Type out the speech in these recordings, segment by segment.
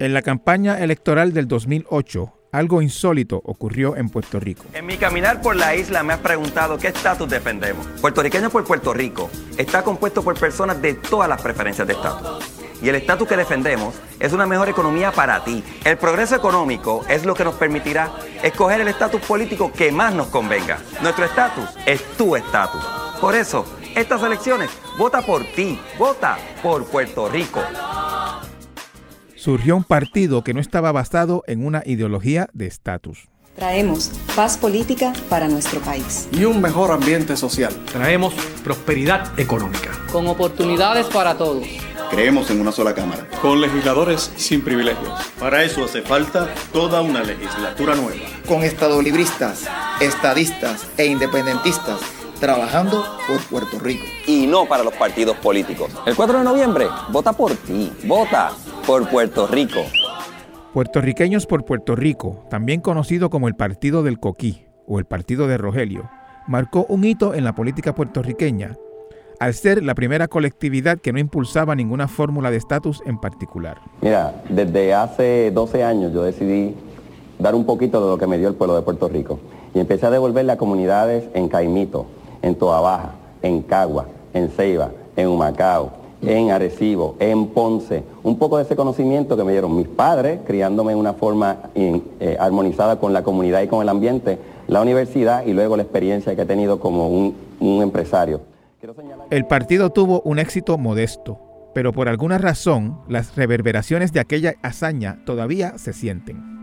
En la campaña electoral del 2008, algo insólito ocurrió en Puerto Rico. En mi caminar por la isla me has preguntado qué estatus defendemos. Puertorriqueños por Puerto Rico está compuesto por personas de todas las preferencias de estatus. Y el estatus que defendemos es una mejor economía para ti. El progreso económico es lo que nos permitirá escoger el estatus político que más nos convenga. Nuestro estatus es tu estatus. Por eso, estas elecciones, vota por ti, vota por Puerto Rico surgió un partido que no estaba basado en una ideología de estatus. Traemos paz política para nuestro país. Y un mejor ambiente social. Traemos prosperidad económica. Con oportunidades para todos. Creemos en una sola Cámara. Con legisladores sin privilegios. Para eso hace falta toda una legislatura nueva. Con estadolibristas, estadistas e independentistas trabajando por Puerto Rico. Y no para los partidos políticos. El 4 de noviembre, vota por ti. Vota por Puerto Rico. Puertorriqueños por Puerto Rico, también conocido como el Partido del Coquí o el Partido de Rogelio, marcó un hito en la política puertorriqueña al ser la primera colectividad que no impulsaba ninguna fórmula de estatus en particular. Mira, desde hace 12 años yo decidí dar un poquito de lo que me dio el pueblo de Puerto Rico y empecé a devolverle a comunidades en Caimito, en Toa Baja, en Cagua, en Ceiba, en Humacao, en Arecibo, en Ponce, un poco de ese conocimiento que me dieron mis padres, criándome en una forma eh, armonizada con la comunidad y con el ambiente, la universidad y luego la experiencia que he tenido como un, un empresario. El partido tuvo un éxito modesto, pero por alguna razón las reverberaciones de aquella hazaña todavía se sienten.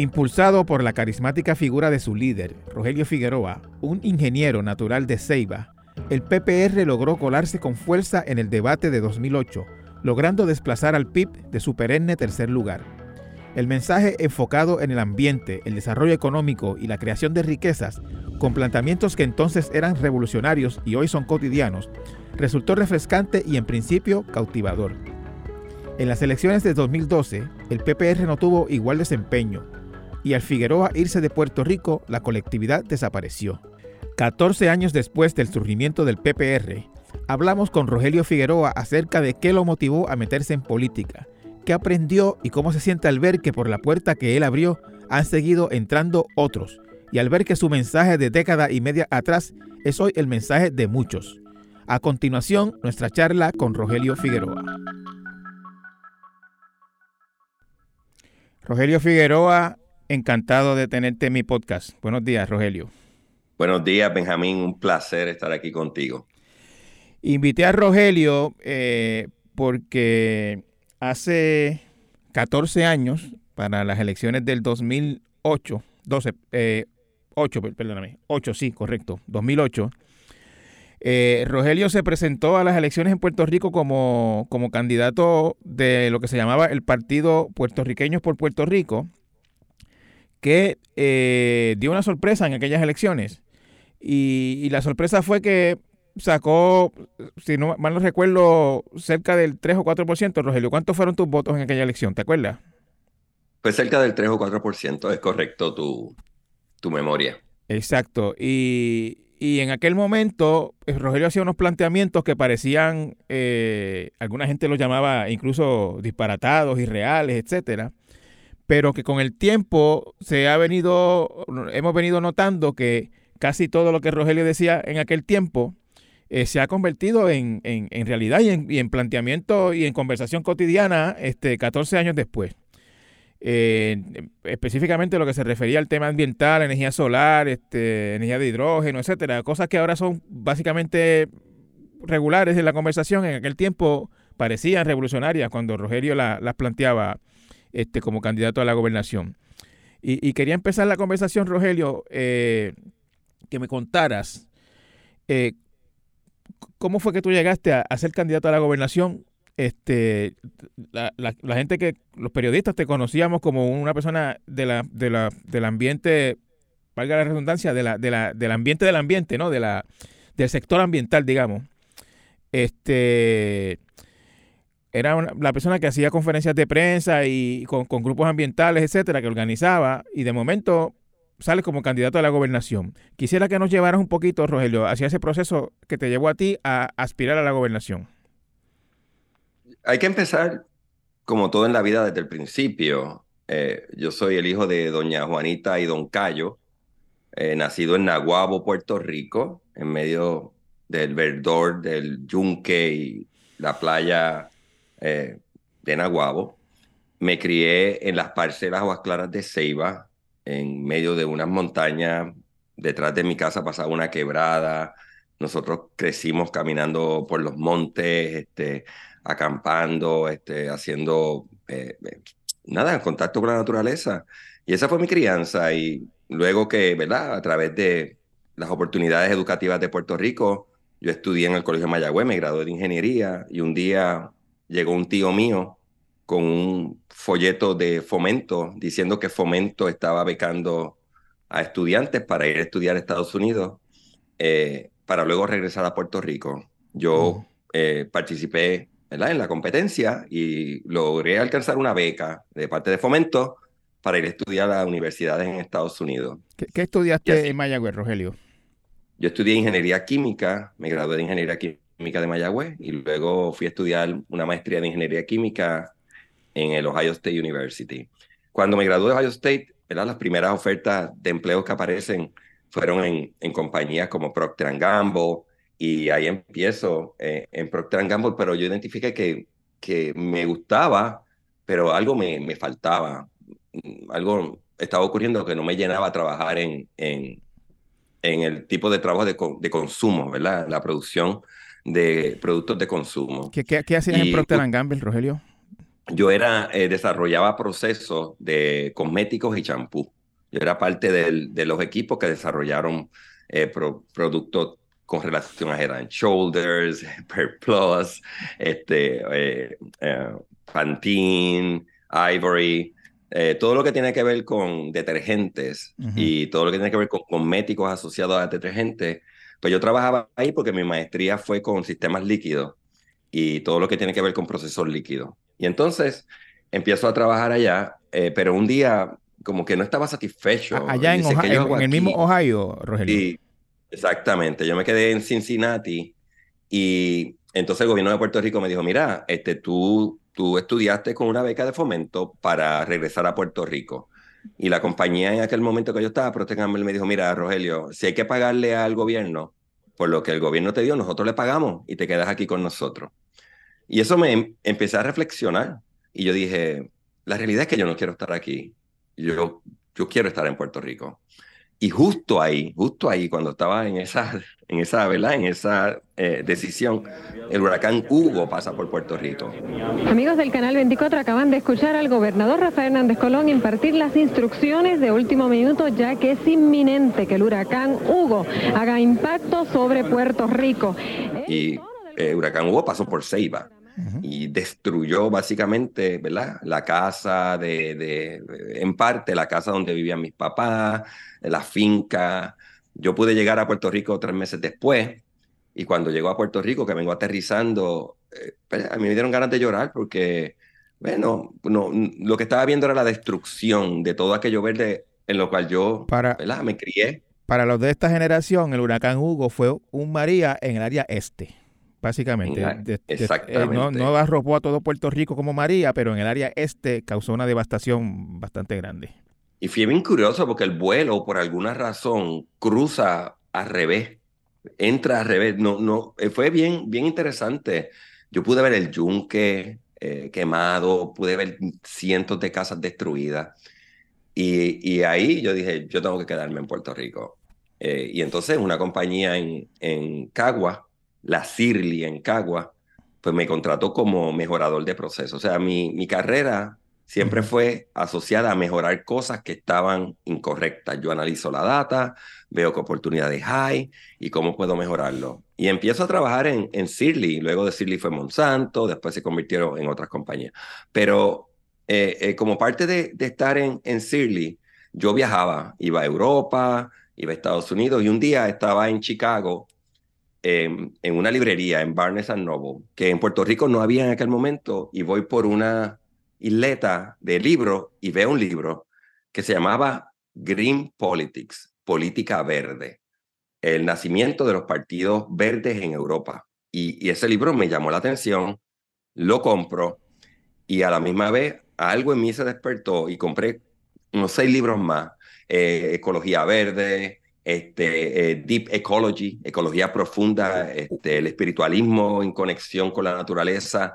Impulsado por la carismática figura de su líder, Rogelio Figueroa, un ingeniero natural de Ceiba, el PPR logró colarse con fuerza en el debate de 2008, logrando desplazar al PIB de su perenne tercer lugar. El mensaje enfocado en el ambiente, el desarrollo económico y la creación de riquezas, con planteamientos que entonces eran revolucionarios y hoy son cotidianos, resultó refrescante y en principio cautivador. En las elecciones de 2012, el PPR no tuvo igual desempeño, y al Figueroa irse de Puerto Rico, la colectividad desapareció. 14 años después del surgimiento del PPR, hablamos con Rogelio Figueroa acerca de qué lo motivó a meterse en política, qué aprendió y cómo se siente al ver que por la puerta que él abrió han seguido entrando otros, y al ver que su mensaje de década y media atrás es hoy el mensaje de muchos. A continuación, nuestra charla con Rogelio Figueroa. Rogelio Figueroa Encantado de tenerte en mi podcast. Buenos días, Rogelio. Buenos días, Benjamín. Un placer estar aquí contigo. Invité a Rogelio eh, porque hace 14 años, para las elecciones del 2008, 12, 8, perdóname, 8, sí, correcto, 2008, eh, Rogelio se presentó a las elecciones en Puerto Rico como, como candidato de lo que se llamaba el Partido Puertorriqueños por Puerto Rico, que eh, dio una sorpresa en aquellas elecciones. Y, la sorpresa fue que sacó, si no mal no recuerdo, cerca del 3 o 4%. Rogelio, ¿cuántos fueron tus votos en aquella elección? ¿Te acuerdas? Fue cerca del 3 o 4%, es correcto tu, tu memoria. Exacto. Y, en aquel momento, eh, Rogelio hacía unos planteamientos que parecían, eh, alguna gente los llamaba incluso disparatados, irreales, etcétera pero que con el tiempo se ha venido, hemos venido notando que casi todo lo que Rogelio decía en aquel tiempo eh, se ha convertido en, realidad y en, planteamiento y en conversación cotidiana este, 14 años después. Eh, específicamente lo que se refería al tema ambiental, energía solar, este, energía de hidrógeno, etcétera, cosas que ahora son básicamente regulares en la conversación, en aquel tiempo parecían revolucionarias cuando Rogelio las planteaba este, como candidato a la gobernación. Y, quería empezar la conversación, Rogelio, eh, que me contaras eh, cómo fue que tú llegaste a, ser candidato a la gobernación. Este, la, gente que, los periodistas te conocíamos como una persona de la, de la, del ambiente, valga la redundancia, de la, de la, del ambiente del ambiente, ¿no? De la, del sector ambiental, digamos. Este, era la persona que hacía conferencias de prensa y con, grupos ambientales, etcétera, que organizaba, y de momento sales como candidato a la gobernación. Quisiera que nos llevaras un poquito, Rogelio, hacia ese proceso que te llevó a ti a aspirar a la gobernación. Hay que empezar, como todo en la vida, desde el principio. Eh, yo soy el hijo de doña Juanita y don Cayo, eh, nacido en Naguabo, Puerto Rico, en medio del verdor, del yunque y la playa eh, de Naguabo. Me crié en las parcelas aguas claras de Ceiba, en medio de unas montañas. Detrás de mi casa pasaba una quebrada. Nosotros crecimos caminando por los montes, este, acampando, este, haciendo eh, eh, nada, en contacto con la naturaleza. Y esa fue mi crianza. Y luego que, ¿verdad? A través de las oportunidades educativas de Puerto Rico, yo estudié en el Colegio Mayagüez, me gradué de ingeniería y un día llegó un tío mío con un folleto de fomento diciendo que fomento estaba becando a estudiantes para ir a estudiar a Estados Unidos eh, para luego regresar a Puerto Rico. Yo eh, participé ¿verdad? en la competencia y logré alcanzar una beca de parte de fomento para ir a estudiar a universidades en Estados Unidos. ¿Qué, estudiaste en Mayagüez, Rogelio? Yo estudié ingeniería química, me gradué de ingeniería química de Mayagüez y luego fui a estudiar una maestría de ingeniería química en el Ohio State University. Cuando me gradué de Ohio State, ¿verdad? las primeras ofertas de empleo que aparecen fueron en, en compañías como Procter Gamble y ahí empiezo eh, en Procter Gamble, pero yo identifiqué que, que me gustaba, pero algo me, me faltaba, algo estaba ocurriendo que no me llenaba trabajar en, en, en el tipo de trabajo de, de, consumo, ¿verdad? La producción de productos de consumo. ¿Qué, qué, hacías en Procter Gamble, Rogelio? Yo era, eh, desarrollaba procesos de cosméticos y champú. Yo era parte del, de los equipos que desarrollaron eh, productos con relación a Head Shoulders, Per Plus, este, eh, Pantene, Ivory, eh, todo lo que tiene que ver con detergentes y todo lo que tiene que ver con cosméticos asociados a detergentes, pues yo trabajaba ahí porque mi maestría fue con sistemas líquidos y todo lo que tiene que ver con procesos líquidos. Y entonces empiezo a trabajar allá, eh, pero un día como que no estaba satisfecho. Allá en, en, el mismo Ohio, Rogelio. Exactamente. Yo me quedé en Cincinnati y entonces el gobierno de Puerto Rico me dijo, mira, este, tú tú estudiaste con una beca de fomento para regresar a Puerto Rico. Y la compañía en aquel momento que yo estaba, Procter me dijo, mira, Rogelio, si hay que pagarle al gobierno por lo que el gobierno te dio, nosotros le pagamos y te quedas aquí con nosotros. Y eso me em, empecé a reflexionar. Y yo dije, la realidad es que yo no quiero estar aquí. Yo, yo quiero estar en Puerto Rico. Y justo ahí, justo ahí, cuando estaba en esa, en esa, ¿verdad? En esa eh, decisión, el huracán Hugo pasa por Puerto Rico. Amigos del Canal 24, acaban de escuchar al gobernador Rafael Hernández Colón impartir las instrucciones de último minuto, ya que es inminente que el huracán Hugo haga impacto sobre Puerto Rico. Y el eh, huracán Hugo pasó por Ceiba y destruyó básicamente, ¿verdad? La casa de, de, en parte, la casa donde vivían mis papás, la finca. Yo pude llegar a Puerto Rico tres meses después y cuando llegó a Puerto Rico, que vengo aterrizando, eh, pues, a mí me dieron ganas de llorar porque, bueno, no, lo que estaba viendo era la destrucción de todo aquello verde en lo cual yo Para... ¿verdad? me crié. Para los de esta generación, el huracán Hugo fue un María en el área este básicamente. Exactamente. Eh, no, no arropó a todo Puerto Rico como María, pero en el área este causó una devastación bastante grande. Y fui bien curioso porque el vuelo, por alguna razón, cruza al revés, entra al revés. No, no, eh, fue bien, bien interesante. Yo pude ver el yunque eh, quemado, pude ver cientos de casas destruidas. Y, y, ahí yo dije, yo tengo que quedarme en Puerto Rico. y entonces una compañía en, en Cagua, la CIRLI en Cagua, pues me contrató como mejorador de procesos. O sea, mi, mi carrera siempre fue asociada a mejorar cosas que estaban incorrectas. Yo analizo la data, veo qué oportunidades hay y cómo puedo mejorarlo. Y empiezo a trabajar en, en luego de CIRLI fue Monsanto, después se convirtieron en otras compañías. Pero eh, eh, como parte de, de, estar en, en yo viajaba, iba a Europa, iba a Estados Unidos y un día estaba en Chicago en una librería en Barnes Noble, que en Puerto Rico no había en aquel momento, y voy por una isleta de libros y veo un libro que se llamaba Green Politics, Política Verde, el nacimiento de los partidos verdes en Europa. Y, ese libro me llamó la atención, lo compro y a la misma vez algo en mí se despertó y compré unos seis libros más, eh, Ecología Verde, este, eh, Deep Ecology, Ecología Profunda, este, el espiritualismo en conexión con la naturaleza.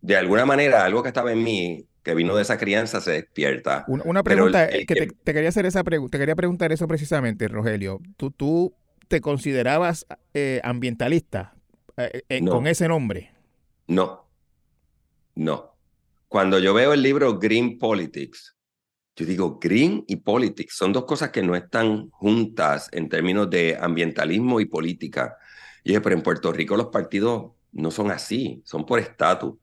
De alguna manera, algo que estaba en mí que vino de esa crianza se despierta. Una, pregunta que te, quería hacer esa pregunta, te quería preguntar eso precisamente, Rogelio. ¿Tú, tú te considerabas eh, ambientalista eh, con ese nombre? No, no. Cuando yo veo el libro Green Politics, yo digo, green y politics son dos cosas que no están juntas en términos de ambientalismo y política. Y dije, pero en Puerto Rico los partidos no son así, son por estatus.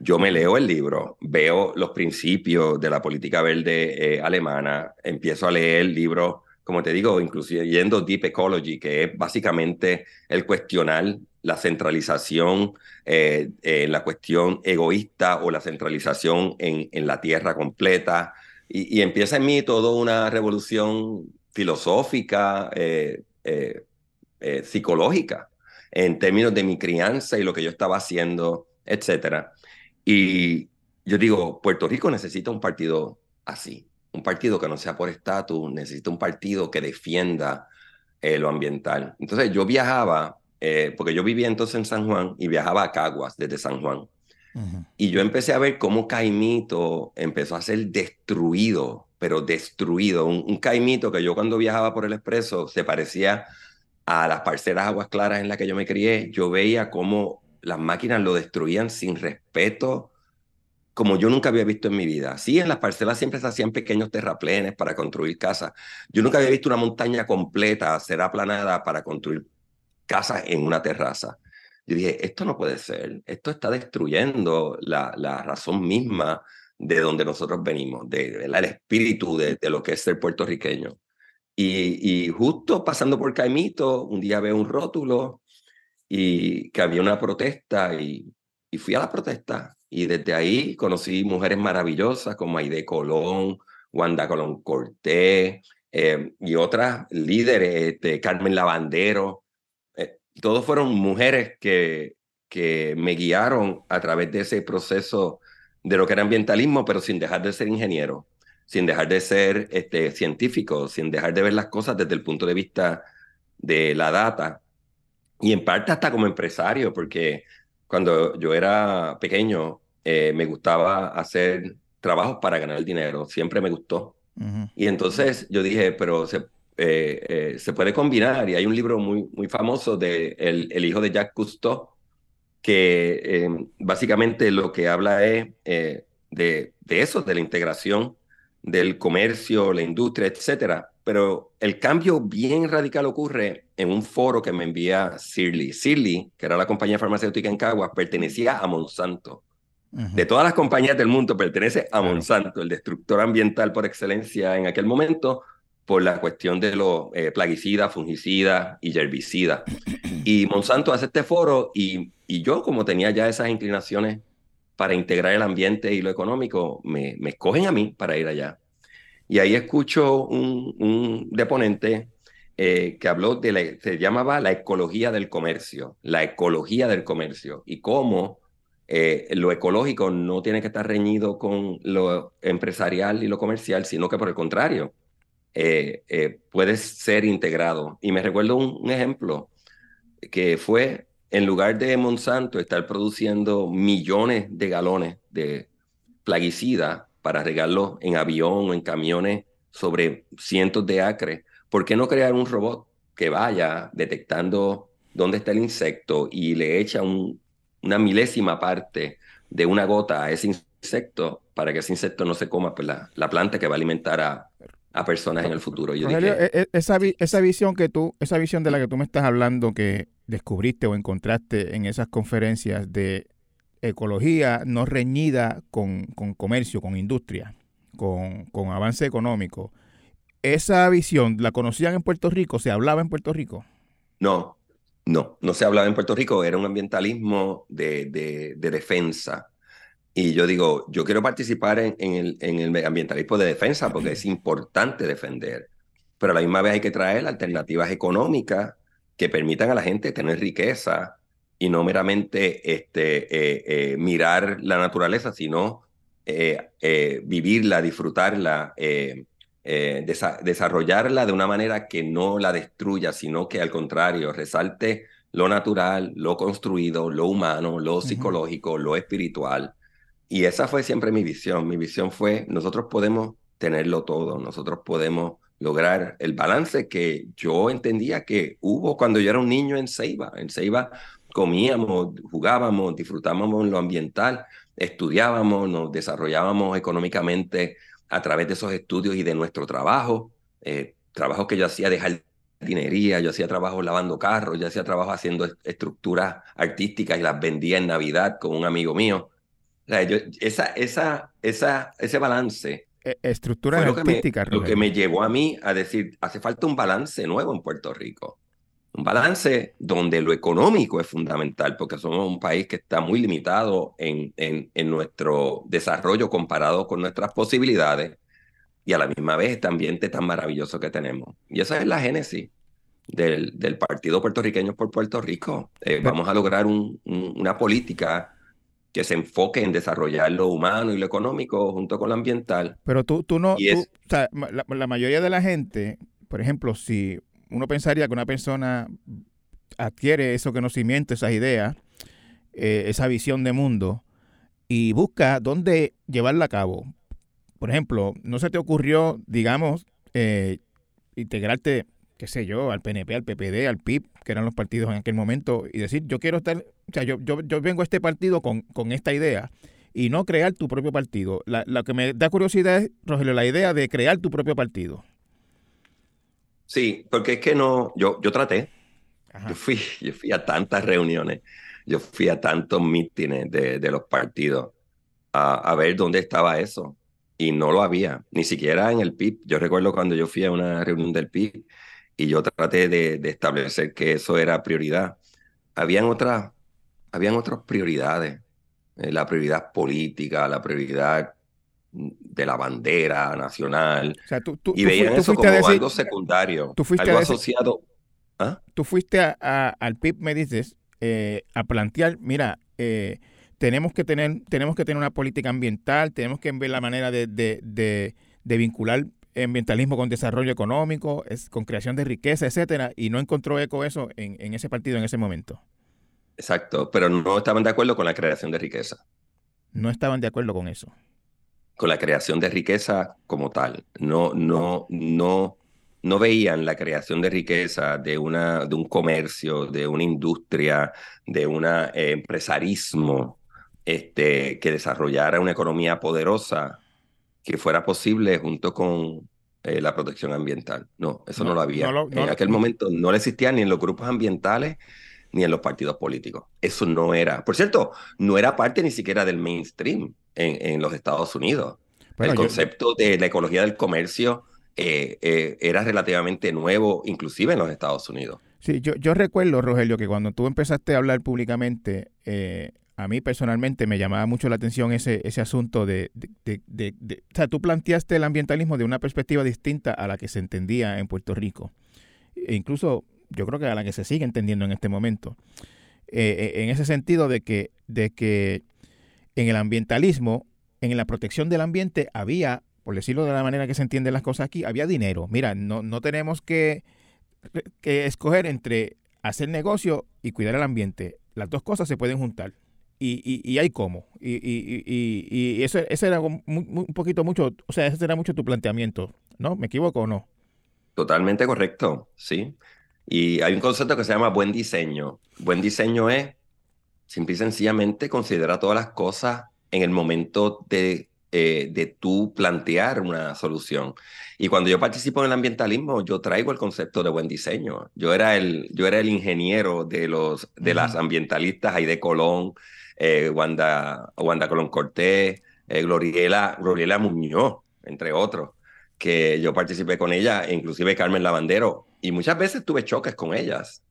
Yo me leo el libro, veo los principios de la política verde eh, alemana, empiezo a leer el libro, como te digo, inclusive yendo Deep Ecology, que es básicamente el cuestionar la centralización eh, la cuestión egoísta o la centralización en, en la tierra completa. Y, empieza en mí toda una revolución filosófica, eh, psicológica, en términos de mi crianza y lo que yo estaba haciendo etcétera. Y yo digo, Puerto Rico necesita un partido así, un partido que no sea por estatus, necesita un partido que defienda eh, lo ambiental. Entonces yo viajaba, eh, porque yo vivía entonces en San Juan y viajaba a Caguas desde San Juan. Y yo empecé a ver cómo Caimito empezó a ser destruido, pero destruido. Un, un, Caimito que yo cuando viajaba por el expreso se parecía a las parcelas aguas claras en las que yo me crié. Yo veía cómo las máquinas lo destruían sin respeto, como yo nunca había visto en mi vida. Sí, en las parcelas siempre se hacían pequeños terraplenes para construir casas. Yo nunca había visto una montaña completa ser aplanada para construir casas en una terraza. Yo dije, esto no puede ser, esto está destruyendo la, la razón misma de donde nosotros venimos, de, el espíritu de, de, lo que es ser puertorriqueño. Y, y, justo pasando por Caimito, un día veo un rótulo y que había una protesta y, y fui a la protesta y desde ahí conocí mujeres maravillosas como Aide Colón, Wanda Colón Cortés eh, y otras líderes, este, Carmen Lavandero. Todos fueron mujeres que, que me guiaron a través de ese proceso de lo que era ambientalismo, pero sin dejar de ser ingeniero, sin dejar de ser este, científico, sin dejar de ver las cosas desde el punto de vista de la data y en parte hasta como empresario, porque cuando yo era pequeño eh, me gustaba hacer trabajos para ganar dinero, siempre me gustó. Y entonces yo dije, pero se, eh, eh, se puede combinar, y hay un libro muy, muy famoso de el, el hijo de Jacques Cousteau, que básicamente lo que habla es de, de eso, de la integración del comercio, la industria, etcétera, pero el cambio bien radical ocurre en un foro que me envía Sirly. Sirly, que era la compañía farmacéutica en Caguas, pertenecía a Monsanto. De todas las compañías del mundo pertenece a Monsanto, el destructor ambiental por excelencia en aquel momento, por la cuestión de los eh, plaguicidas, fungicidas y herbicidas. Y Monsanto hace este foro y, y yo, como tenía ya esas inclinaciones para integrar el ambiente y lo económico, me, me escogen a mí para ir allá. Y ahí escucho un, un deponente eh, que habló de la, se llamaba la ecología del comercio, la ecología del comercio y cómo eh, lo ecológico no tiene que estar reñido con lo empresarial y lo comercial, sino que por el contrario, eh, puede ser integrado. Y me recuerdo un, un, ejemplo que fue, en lugar de Monsanto estar produciendo millones de galones de plaguicida, para regarlo en avión o en camiones sobre cientos de acres, ¿por qué no crear un robot que vaya detectando dónde está el insecto y le echa una milésima parte de una gota a ese insecto para que ese insecto no se coma pues, la, la planta que va a alimentar a, a personas en el futuro. Yo e, e, esa, esa visión que tú, esa visión de la que tú me estás hablando que descubriste o encontraste en esas conferencias de ecología no reñida con, con comercio, con industria, con, con, avance económico. ¿Esa visión la conocían en Puerto Rico? ¿Se hablaba en Puerto Rico? No, no, no se hablaba en Puerto Rico. Era un ambientalismo de, de, defensa. Y yo digo, yo quiero participar en, el, en el ambientalismo de defensa porque es importante defender, pero a la misma vez hay que traer alternativas económicas que permitan a la gente tener riqueza y no meramente este, eh, eh, mirar la naturaleza, sino eh, vivirla, disfrutarla, desarrollarla de una manera que no la destruya, sino que al contrario, resalte lo natural, lo construido, lo humano, lo psicológico, lo espiritual. Y esa fue siempre mi visión. Mi visión fue, nosotros podemos tenerlo todo, nosotros podemos lograr el balance que yo entendía que hubo cuando yo era un niño en Ceiba. En Ceiba comíamos, jugábamos, disfrutábamos lo ambiental, estudiábamos, nos desarrollábamos económicamente a través de esos estudios y de nuestro trabajo, eh, trabajo que yo hacía de jardinería, yo hacía trabajo lavando carros, yo hacía trabajo haciendo estructuras artísticas y las vendía en Navidad con un amigo mío. Esa, esa, esa, ese balance e, estructura lo artística. lo que me llevó a mí a decir, hace falta un balance nuevo en Puerto Rico. Un balance donde lo económico es fundamental, porque somos un país que está muy limitado en, en, en nuestro desarrollo comparado con nuestras posibilidades y a la misma vez este ambiente tan maravilloso que tenemos. Y esa es la génesis del, del Partido Puertorriqueño por Puerto Rico. Eh, vamos a lograr un, una política que se enfoque en desarrollar lo humano y lo económico junto con lo ambiental. Pero tú, tú no, o sea, la, mayoría de la gente, por ejemplo, si uno pensaría que una persona adquiere esos conocimientos, esas ideas, eh, esa visión de mundo y busca dónde llevarla a cabo. Por ejemplo, ¿no se te ocurrió, digamos, eh, integrarte qué sé yo, al PNP, al PPD, al PIB, que eran los partidos en aquel momento, y decir, yo quiero estar, o sea, yo, yo, yo vengo a este partido con, con esta idea y no crear tu propio partido. La, lo que me da curiosidad es, Rogelio, la idea de crear tu propio partido. Sí, porque es que no, yo, yo traté, yo fui, yo fui a tantas reuniones, yo fui a tantos mítines de, de los partidos a, a ver dónde estaba eso y no lo había, ni siquiera en el PIB. Yo recuerdo cuando yo fui a una reunión del PIB y yo traté de, establecer que eso era prioridad. Habían otras, habían otras prioridades, eh, la prioridad política, la prioridad de la bandera nacional. y veían eso como algo secundario, tú fuiste algo asociado. ¿Ah? Tú fuiste al PIB, me dices, eh, a plantear, mira, eh, tenemos que tener, tenemos que tener una política ambiental, tenemos que ver la manera de, de, de vincular ambientalismo con desarrollo económico, es, con creación de riqueza, etcétera, y no encontró eco eso en, en ese partido en ese momento. Exacto, pero no estaban de acuerdo con la creación de riqueza. No estaban de acuerdo con eso. Con la creación de riqueza como tal. No, no, no, no veían la creación de riqueza de, una, de un comercio, de una industria, de un eh, empresarismo este, que desarrollara una economía poderosa que fuera posible junto con eh, la protección ambiental. No, eso no, lo había. en aquel momento no existía ni en los grupos ambientales ni en los partidos políticos. Eso no era. Por cierto, no era parte ni siquiera del mainstream en, en los Estados Unidos. el concepto de la ecología del comercio eh, eh, era relativamente nuevo, inclusive en los Estados Unidos. Sí, yo, yo recuerdo, Rogelio, que cuando tú empezaste a hablar públicamente, a mí personalmente me llamaba mucho la atención ese, ese asunto de, O sea, tú planteaste el ambientalismo de una perspectiva distinta a la que se entendía en Puerto Rico. E incluso yo creo que a la que se sigue entendiendo en este momento. Eh, eh, en ese sentido de que, de que en el ambientalismo, en la protección del ambiente, había, por decirlo de la manera que se entienden las cosas aquí, había dinero. Mira, no, no tenemos que, que escoger entre hacer negocio y cuidar el ambiente. Las dos cosas se pueden juntar y, y, hay cómo. Y, y, eso, ese era un, poquito mucho, o sea, ese era mucho tu planteamiento, ¿no? ¿Me equivoco o no? Totalmente correcto, sí. Y hay un concepto que se llama buen diseño. Buen diseño es, simple y sencillamente, considera todas las cosas en el momento de, eh, de tú plantear una solución. Y cuando yo participo en el ambientalismo, yo traigo el concepto de buen diseño. Yo era el, yo era el ingeniero de, los, de las ambientalistas ahí de Colón, eh, Wanda, Wanda Colón Cortés, eh, Gloriela, Gloriela Muñoz, entre otros, que yo participé con ella, inclusive Carmen Lavandero, y muchas veces tuve choques con ellas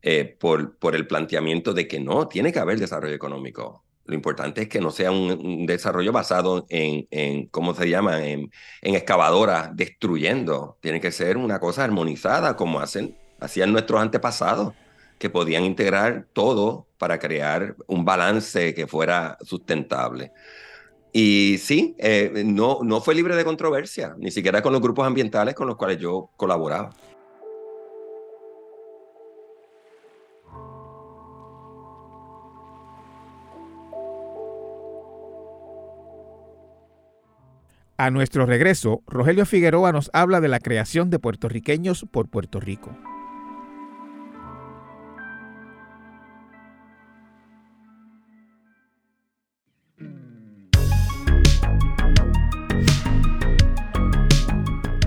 eh, por, por el planteamiento de que no, tiene que haber desarrollo económico. Lo importante es que no sea un, desarrollo basado en, en, ¿cómo se llama?, en, en excavadoras destruyendo. Tiene que ser una cosa armonizada, como hacen, hacían nuestros antepasados, que podían integrar todo para crear un balance que fuera sustentable. Y sí, eh, no, no fue libre de controversia, ni siquiera con los grupos ambientales con los cuales yo colaboraba. A nuestro regreso, Rogelio Figueroa nos habla de la creación de puertorriqueños por Puerto Rico.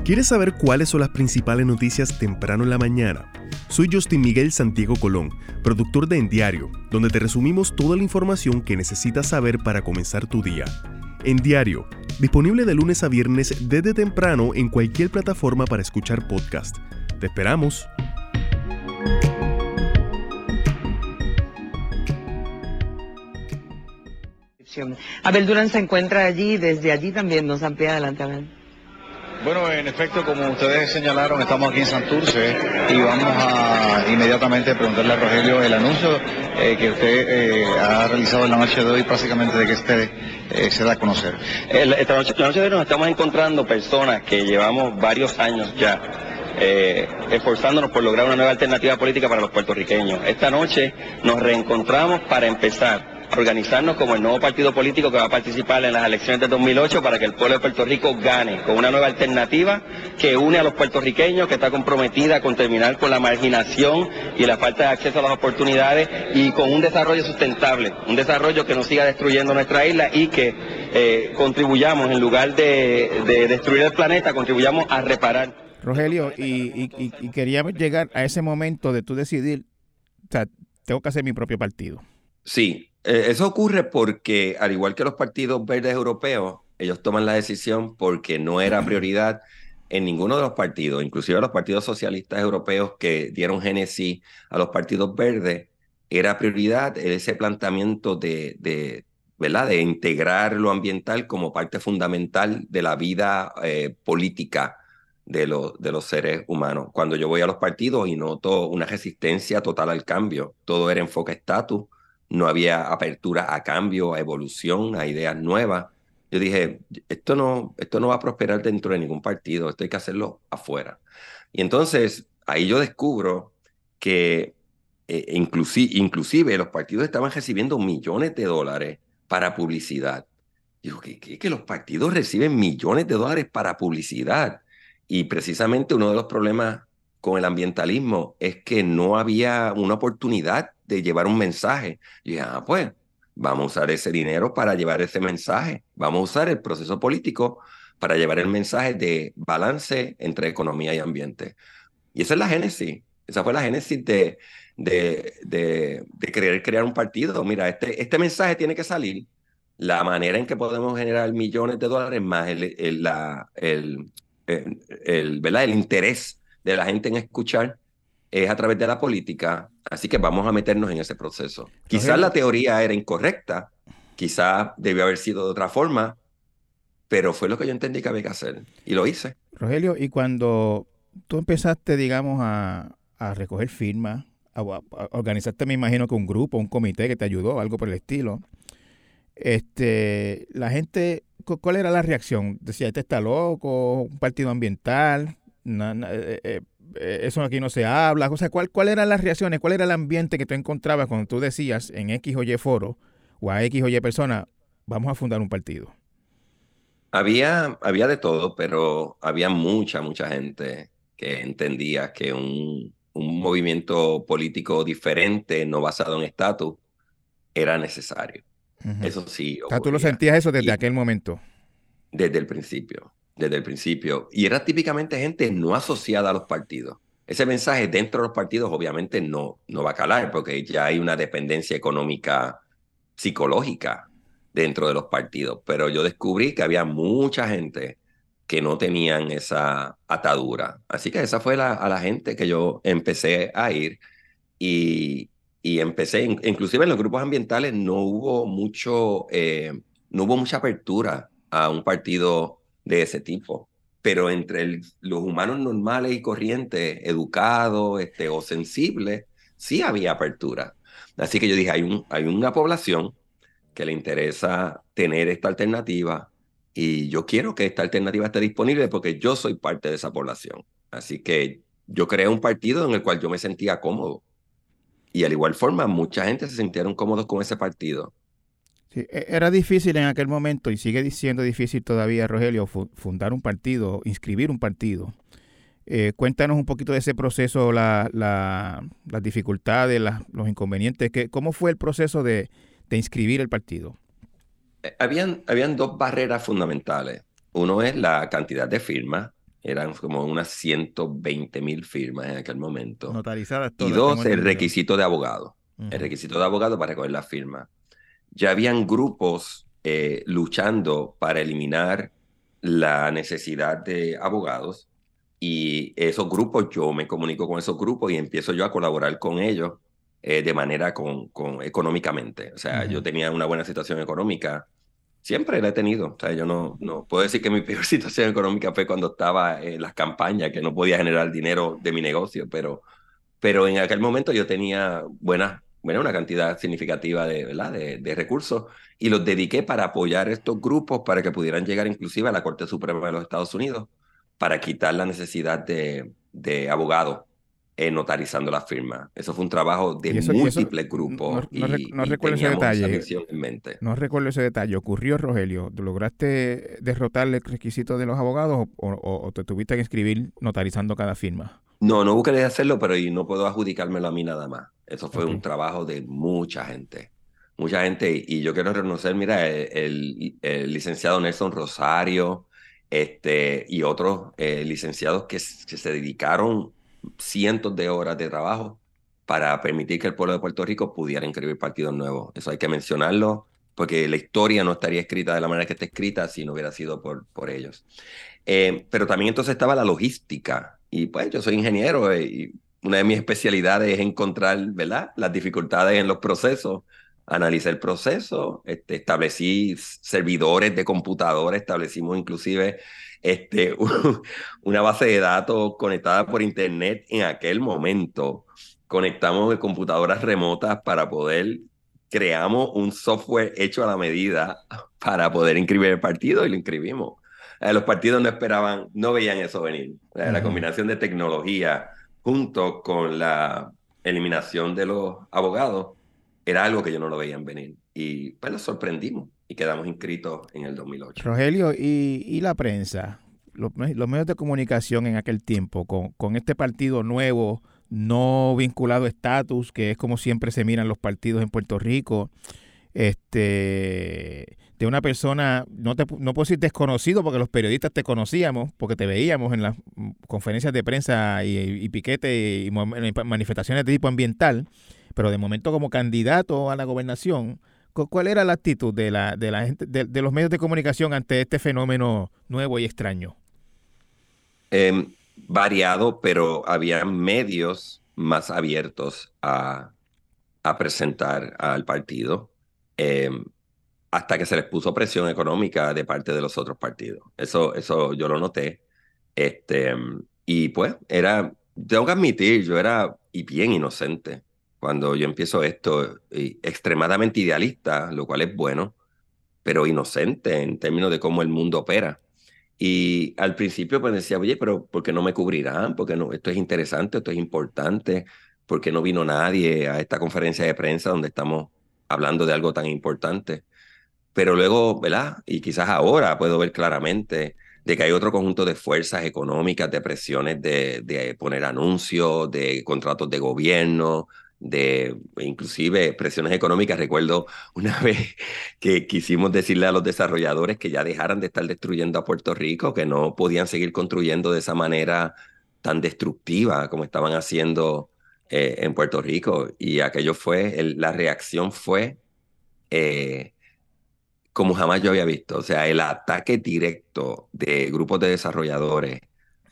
¿Quieres saber cuáles son las principales noticias temprano en la mañana? Soy Justin Miguel Santiago Colón, productor de En Diario, donde te resumimos toda la información que necesitas saber para comenzar tu día. En Diario, disponible de lunes a viernes desde temprano en cualquier plataforma para escuchar podcast. Te esperamos. Abel Durán se encuentra allí, desde allí también nos amplía adelante, Abel. Bueno, en efecto, como ustedes señalaron, estamos aquí en Santurce y vamos a inmediatamente preguntarle a Rogelio el anuncio eh, que usted eh, ha realizado en la noche de hoy, básicamente de que este eh, se da a conocer. esta noche, la noche de hoy nos estamos encontrando personas que llevamos varios años ya esforzándonos por lograr una nueva alternativa política para los puertorriqueños. Esta noche nos reencontramos para empezar organizarnos como el nuevo partido político que va a participar en las elecciones de 2008 para que el pueblo de Puerto Rico gane con una nueva alternativa que une a los puertorriqueños, que está comprometida con terminar con la marginación y la falta de acceso a las oportunidades y con un desarrollo sustentable, un desarrollo que no siga destruyendo nuestra isla y que eh, contribuyamos, en lugar de, destruir el planeta, contribuyamos a reparar. Rogelio, y, y queríamos llegar a ese momento de tú decidir, o sea, tengo que hacer mi propio partido. Sí, eh, eso ocurre porque, al igual que los partidos verdes europeos, ellos toman la decisión porque no era prioridad en ninguno de los partidos, inclusive los partidos socialistas europeos que dieron génesis a los partidos verdes, era prioridad ese planteamiento de, de, ¿verdad? de integrar lo ambiental como parte fundamental de la vida eh, política de, de los seres humanos. Cuando yo voy a los partidos y noto una resistencia total al cambio, todo era enfoque estatus, no había apertura a cambio, a evolución, a ideas nuevas. Yo dije, esto no, esto no va a prosperar dentro de ningún partido, esto hay que hacerlo afuera. Y entonces ahí yo descubro que eh, inclusive, los partidos estaban recibiendo millones de dólares para publicidad. Digo, ¿qué, que los partidos reciben millones de dólares para publicidad? Y precisamente uno de los problemas con el ambientalismo es que no había una oportunidad de llevar un mensaje. Y dije, ah, pues vamos a usar ese dinero para llevar ese mensaje. Vamos a usar el proceso político para llevar el mensaje de balance entre economía y ambiente. Y esa es la génesis. Esa fue la génesis de, de, de, querer crear un partido. Mira, este, este mensaje tiene que salir. La manera en que podemos generar millones de dólares más el, el, la, el, el, ¿verdad? el interés de la gente en escuchar es a través de la política, así que vamos a meternos en ese proceso. Quizás la teoría era incorrecta, quizás debió haber sido de otra forma, pero fue lo que yo entendí que había que hacer y lo hice. Rogelio, y cuando tú empezaste, digamos, a, recoger firmas, a, organizarte, me imagino que un grupo, un comité que te ayudó, algo por el estilo, este, la gente, ¿cuál era la reacción? Decía, este está loco, un partido ambiental, eh, eh, eh, eso aquí no se habla. O sea, ¿cuál, ¿cuál eran las reacciones? ¿Cuál era el ambiente que tú encontrabas cuando tú decías en X o Y foro o a X o Y persona, vamos a fundar un partido? Había, había de todo, pero había mucha, mucha gente que entendía que un, un movimiento político diferente, no basado en estatus, era necesario. Eso sí. O sea, tú lo sentías eso desde aquel momento. Desde el principio desde el principio. Y era típicamente gente no asociada a los partidos. Ese mensaje dentro de los partidos obviamente no, no va a calar porque ya hay una dependencia económica psicológica dentro de los partidos. Pero yo descubrí que había mucha gente que no tenían esa atadura. Así que esa fue la, a la gente que yo empecé a ir y, y empecé, inclusive en los grupos ambientales no hubo mucho, eh, no hubo mucha apertura a un partido de ese tipo, pero entre los humanos normales y corrientes, educados este, o sensibles, sí había apertura. Así que yo dije, hay una población que le interesa tener esta alternativa y yo quiero que esta alternativa esté disponible porque yo soy parte de esa población. Así que yo creé un partido en el cual yo me sentía cómodo. Y al igual forma, mucha gente se sintieron cómodos con ese partido. Sí, e, era difícil en aquel momento y sigue siendo difícil todavía, Rogelio, fundar un partido, inscribir un partido. Eh, cuéntanos un poquito de ese proceso, la, la, las dificultades, los inconvenientes. Que, ¿Cómo fue el proceso de, de inscribir el partido? Eh, habían, habían dos barreras fundamentales. Uno es la cantidad de firmas, eran como unas 120 mil firmas en aquel momento. Notarizadas todas. Y dos, el requisito de abogado. El requisito de abogado para recoger la firma. Ya habían grupos eh, luchando para eliminar la necesidad de abogados y esos grupos, yo me comunico con esos grupos y empiezo yo a colaborar con ellos eh, de manera con, con, económicamente. O sea, yo tenía una buena situación económica, siempre la he tenido. O sea, yo no, no puedo decir que mi peor situación económica fue cuando estaba en las campañas, que no podía generar dinero de mi negocio, pero, pero en aquel momento yo tenía buena, bueno, una cantidad significativa de, ¿verdad? De, de, recursos y los dediqué para apoyar estos grupos para que pudieran llegar inclusive a la Corte Suprema de los Estados Unidos para quitar la necesidad de, de abogados eh, notarizando la firma. Eso fue un trabajo de múltiples grupos. No, recuerdo ese detalle. No recuerdo ese detalle. ¿Ocurrió, Rogelio? ¿Lograste derrotar el requisito de los abogados o, te tuviste que escribir notarizando cada firma? No, no busqué hacerlo, pero y no puedo adjudicármelo a mí nada más. Eso fue un trabajo de mucha gente. Mucha gente. Y yo quiero reconocer, mira, el, licenciado Nelson Rosario este, y otros eh, licenciados que, que se dedicaron cientos de horas de trabajo para permitir que el pueblo de Puerto Rico pudiera inscribir partidos nuevos. Eso hay que mencionarlo porque la historia no estaría escrita de la manera que está escrita si no hubiera sido por, por ellos. Eh, pero también entonces estaba la logística. Y pues yo soy ingeniero eh, y una de mis especialidades es encontrar ¿verdad? las dificultades en los procesos. Analicé el proceso, este, establecí servidores de computadora, establecimos inclusive este, una base de datos conectada por internet en aquel momento. Conectamos de computadoras remotas para poder, creamos un software hecho a la medida para poder inscribir el partido y lo inscribimos. Eh, los partidos no esperaban, no veían eso venir. La combinación de tecnología junto con la eliminación de los abogados era algo que yo no lo veían venir. Y pues los sorprendimos y quedamos inscritos en el 2008. Rogelio, ¿y, la prensa? Los, medios de comunicación en aquel tiempo, con, con este partido nuevo, no vinculado a estatus, que es como siempre se miran los partidos en Puerto Rico, este de una persona, no, te, no puedo decir desconocido, porque los periodistas te conocíamos, porque te veíamos en las conferencias de prensa y, y piquete y manifestaciones de tipo ambiental, pero de momento como candidato a la gobernación, ¿Cuál era la actitud de, la, de, la gente, de, los medios de comunicación ante este fenómeno nuevo y extraño? Em, variado, pero había medios más abiertos a, a presentar al partido em, hasta que se les puso presión económica de parte de los otros partidos. Eso, eso yo lo noté. Este, y pues era, tengo que admitir, yo era y bien inocente cuando yo empiezo esto, extremadamente idealista, lo cual es bueno, pero inocente en términos de cómo el mundo opera. Y al principio pues decía, oye, pero ¿por qué no me cubrirán? Porque no, esto es interesante, esto es importante, porque no vino nadie a esta conferencia de prensa donde estamos hablando de algo tan importante. Pero luego, ¿verdad? Y quizás ahora puedo ver claramente de que hay otro conjunto de fuerzas económicas, de presiones de, poner anuncios, de contratos de gobierno, de inclusive presiones económicas. Recuerdo una vez que quisimos decirle a los desarrolladores que ya dejaran de estar destruyendo a Puerto Rico, que no podían seguir construyendo de esa manera tan destructiva como estaban haciendo eh, en Puerto Rico. Y aquello fue, la reacción fue eh, como jamás yo había visto. O sea, el ataque directo de grupos de desarrolladores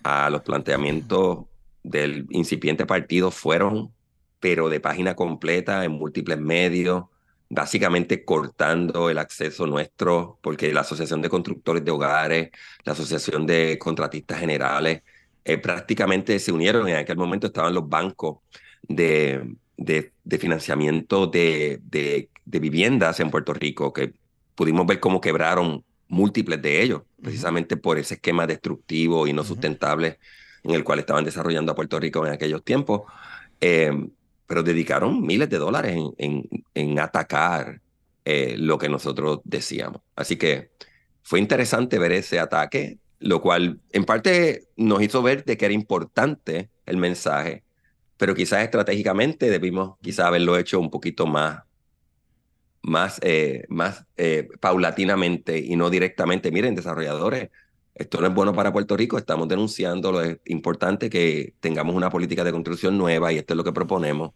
a los planteamientos del incipiente partido fueron pero de página completa en múltiples medios, básicamente cortando el acceso nuestro, porque la Asociación de Constructores de Hogares, la Asociación de Contratistas Generales, eh, prácticamente se unieron. En aquel momento estaban los bancos de, de, financiamiento de, de, viviendas en Puerto Rico, que pudimos ver cómo quebraron múltiples de ellos, precisamente por ese esquema destructivo y no sustentable en el cual estaban desarrollando a Puerto Rico en aquellos tiempos. Eh, pero dedicaron miles de dólares en, en, atacar eh, lo que nosotros decíamos. Así que fue interesante ver ese ataque, lo cual en parte nos hizo ver de que era importante el mensaje, pero quizás estratégicamente debimos quizás haberlo hecho un poquito más, más, eh, más eh, paulatinamente y no directamente. Miren, desarrolladores, esto no es bueno para Puerto Rico, estamos denunciando, lo es importante que tengamos una política de construcción nueva y esto es lo que proponemos.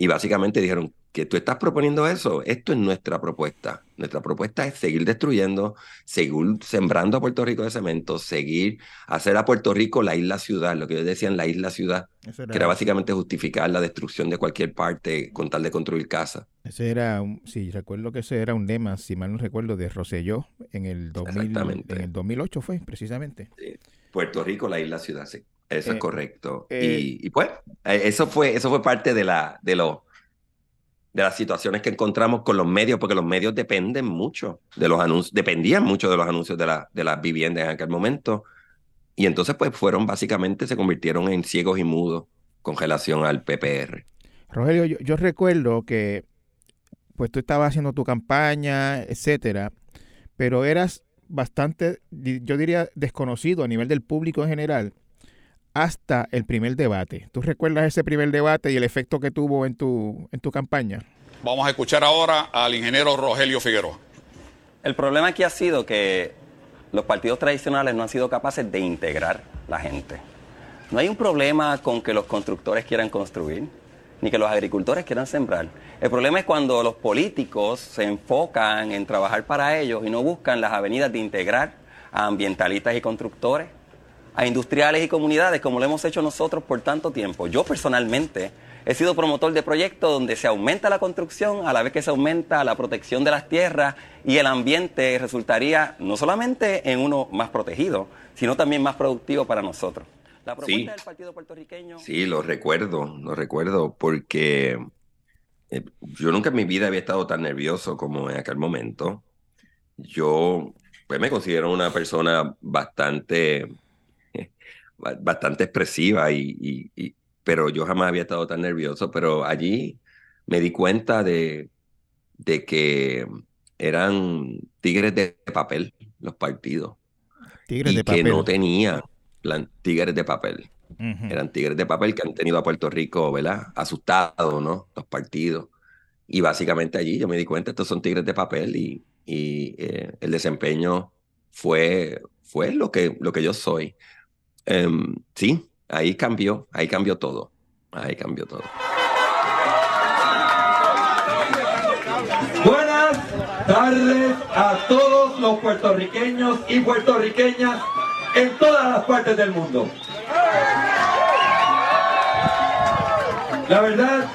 Y básicamente dijeron que tú estás proponiendo eso, esto es nuestra propuesta. Nuestra propuesta es seguir destruyendo, seguir sembrando a Puerto Rico de cemento, seguir hacer a Puerto Rico la isla ciudad, lo que ellos decían la isla ciudad, que era básicamente justificar la destrucción de cualquier parte con tal de construir casas. Ese era, un, sí, recuerdo que ese era un lema, si mal no recuerdo, de Rosselló en el, 2000, en el 2008 fue, precisamente. Puerto Rico, la isla ciudad, sí. Eso es eh, correcto. Eh, y, pues, eh, eso fue, eso fue parte de, la, de, lo, de las situaciones que encontramos con los medios, porque los medios dependen mucho de los anuncios, dependían mucho de los anuncios de, la, de las viviendas en aquel momento. Y entonces, pues, fueron básicamente, se convirtieron en ciegos y mudos con relación al PPR. Rogelio, yo, yo recuerdo que, pues, tú estabas haciendo tu campaña, etcétera, pero eras bastante, yo diría, desconocido a nivel del público en general hasta el primer debate. ¿Tú recuerdas ese primer debate y el efecto que tuvo en tu, en tu campaña? Vamos a escuchar ahora al ingeniero Rogelio Figueroa. El problema aquí ha sido que los partidos tradicionales no han sido capaces de integrar la gente. No hay un problema con que los constructores quieran construir, ni que los agricultores quieran sembrar. El problema es cuando los políticos se enfocan en trabajar para ellos y no buscan las avenidas de integrar a ambientalistas y constructores, a industriales y comunidades, como lo hemos hecho nosotros por tanto tiempo. Yo personalmente he sido promotor de proyectos donde se aumenta la construcción a la vez que se aumenta la protección de las tierras y el ambiente resultaría no solamente en uno más protegido, sino también más productivo para nosotros. La propuesta del Partido Puertorriqueño... Sí, lo recuerdo, lo recuerdo, porque eh, yo nunca en mi vida había estado tan nervioso como en aquel momento. Yo pues, me considero una persona bastante bastante expresiva, y, pero yo jamás había estado tan nervioso, pero allí me di cuenta de, de que eran tigres de papel los partidos. Tigres y que no tenía tigres de papel. Eran tigres de papel que han tenido a Puerto Rico, ¿verdad? Asustado, ¿no? Los partidos. Y básicamente allí yo me di cuenta, estos son tigres de papel y, y eh, el desempeño fue, fue lo, que, lo que yo soy. Em, sí, ahí cambió, ahí cambió todo. Ahí cambió todo. Buenas tardes a todos los puertorriqueños y puertorriqueñas en todas las partes del mundo. La verdad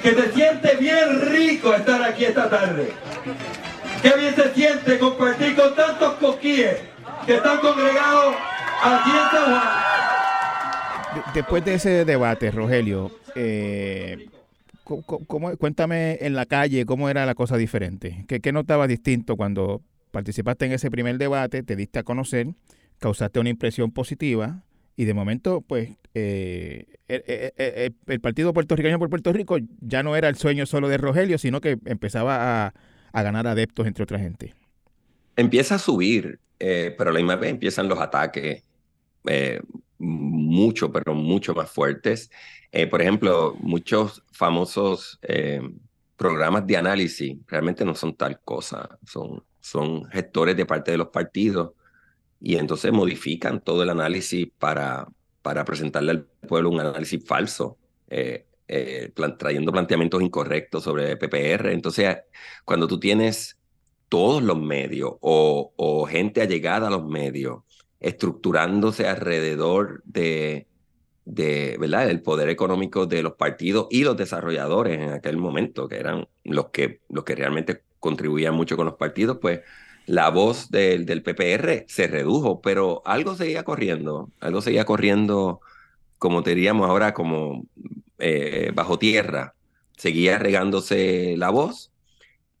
que se siente bien rico estar aquí esta tarde. Qué bien se siente compartir con tantos coquíes que están congregados Después de ese debate, Rogelio, eh, cuéntame en la calle cómo era la cosa diferente. ¿Qué, ¿Qué notaba distinto cuando participaste en ese primer debate, te diste a conocer, causaste una impresión positiva y de momento, pues, eh, el, Partido Puertorriqueño por Puerto Rico ya no era el sueño solo de Rogelio, sino que empezaba a, a ganar adeptos entre otra gente. Empieza a subir, eh, pero a la misma vez empiezan los ataques eh, mucho, pero mucho más fuertes. Eh, por ejemplo, muchos famosos eh, programas de análisis realmente no son tal cosa, son, son gestores de parte de los partidos y entonces modifican todo el análisis para, para presentarle al pueblo un análisis falso. trayendo planteamientos incorrectos sobre PPR. Entonces, cuando tú tienes todos los medios o, o gente allegada a los medios estructurándose alrededor de, de, ¿verdad? El poder económico de los partidos y los desarrolladores en aquel momento, que eran los que, los que realmente contribuían mucho con los partidos, pues la voz del, del PPR se redujo, pero algo seguía corriendo, algo seguía corriendo, como diríamos ahora, como eh, bajo tierra, seguía regándose la voz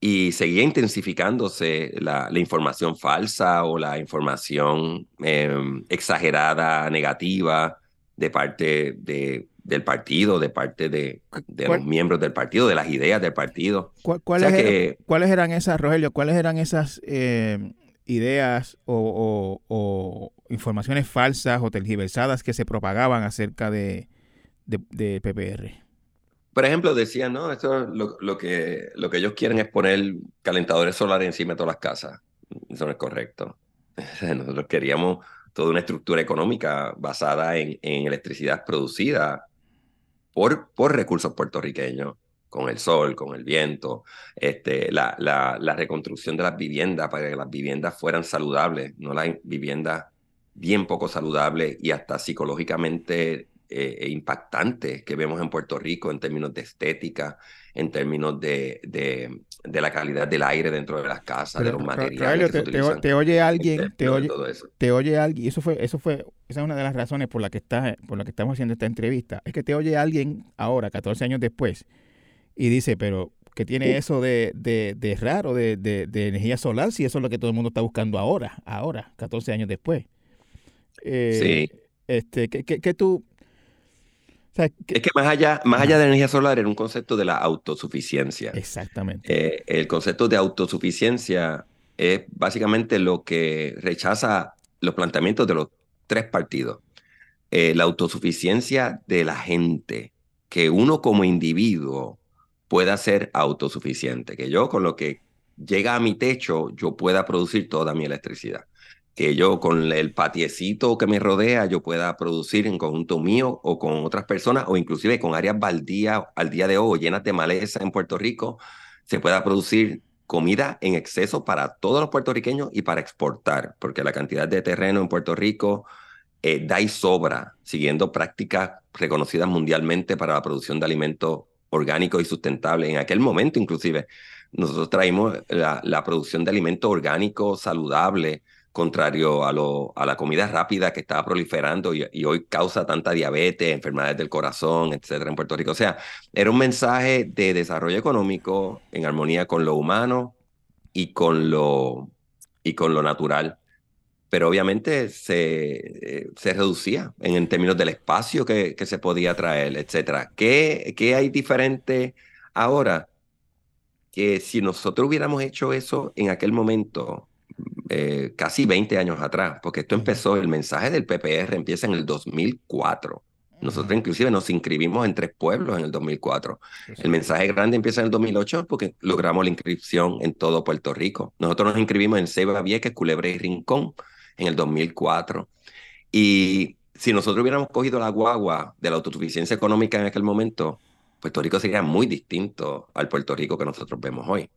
y seguía intensificándose la, la información falsa o la información eh, exagerada, negativa de parte de, del partido, de parte de, de los miembros del partido, de las ideas del partido. ¿Cuáles, o sea eran, ¿cuáles eran esas, Rogelio? ¿Cuáles eran esas eh, ideas o, o, o, informaciones falsas o tergiversadas que se propagaban acerca de, de, de PPR? Por ejemplo, decían, no, esto lo, lo, que, lo que ellos quieren es poner calentadores solares encima de todas las casas. Eso no es correcto. Nosotros queríamos toda una estructura económica basada en, en electricidad producida por, por recursos puertorriqueños, con el sol, con el viento, este, la, la, la reconstrucción de las viviendas para que las viviendas fueran saludables, no las viviendas bien poco saludables y hasta psicológicamente eh, impactantes que vemos en Puerto Rico en términos de estética, en términos de, de, de la calidad del aire dentro de las casas, Pero, de los materiales. Te, te, te, oye alguien, te oye, te oye alguien, y eso fue, eso fue, esa es una de las razones por la que está, por la que estamos haciendo esta entrevista, es que te oye alguien ahora, 14 años después, y dice, pero ¿qué tiene eso de, de, de raro, de, de, de, energía solar, si eso es lo que todo el mundo está buscando ahora, ahora, 14 años después? Eh, sí. Este, ¿qué, qué, qué tú, o sea, que, es que más allá, más allá de energía solar era un concepto de la autosuficiencia. Exactamente. Eh, el concepto de autosuficiencia es básicamente lo que rechaza los planteamientos de los tres partidos. Eh, la autosuficiencia de la gente, que uno como individuo pueda ser autosuficiente, que yo con lo que llega a mi techo, yo pueda producir toda mi electricidad que yo con el patiecito que me rodea yo pueda producir en conjunto mío o con otras personas o inclusive con áreas baldías al día de hoy llenas de maleza en Puerto Rico, se pueda producir comida en exceso para todos los puertorriqueños y para exportar, porque la cantidad de terreno en Puerto Rico eh, da y sobra, siguiendo prácticas reconocidas mundialmente para la producción de alimentos orgánicos y sustentables. En aquel momento inclusive nosotros traímos la, la producción de alimentos orgánicos saludables, contrario a, lo, a la comida rápida que estaba proliferando y, hoy causa tanta diabetes, enfermedades del corazón, etcétera, en Puerto Rico. O sea, era un mensaje de desarrollo económico en armonía con lo humano y con lo, y con lo natural. Pero obviamente se, eh, se reducía en, en, términos del espacio que, que se podía traer, etcétera. ¿Qué, ¿Qué hay diferente ahora? Que si nosotros hubiéramos hecho eso en aquel momento, eh, casi 20 años atrás, porque esto empezó, el mensaje del PPR empieza en el 2004. Nosotros inclusive nos inscribimos en tres pueblos en el 2004. El mensaje grande empieza en el 2008 porque logramos la inscripción en todo Puerto Rico. Nosotros nos inscribimos en Ceiba Vieques, Culebre y Rincón en el 2004. Y si nosotros hubiéramos cogido la guagua de la autosuficiencia económica en aquel momento, Puerto Rico sería muy distinto al Puerto Rico que nosotros vemos hoy.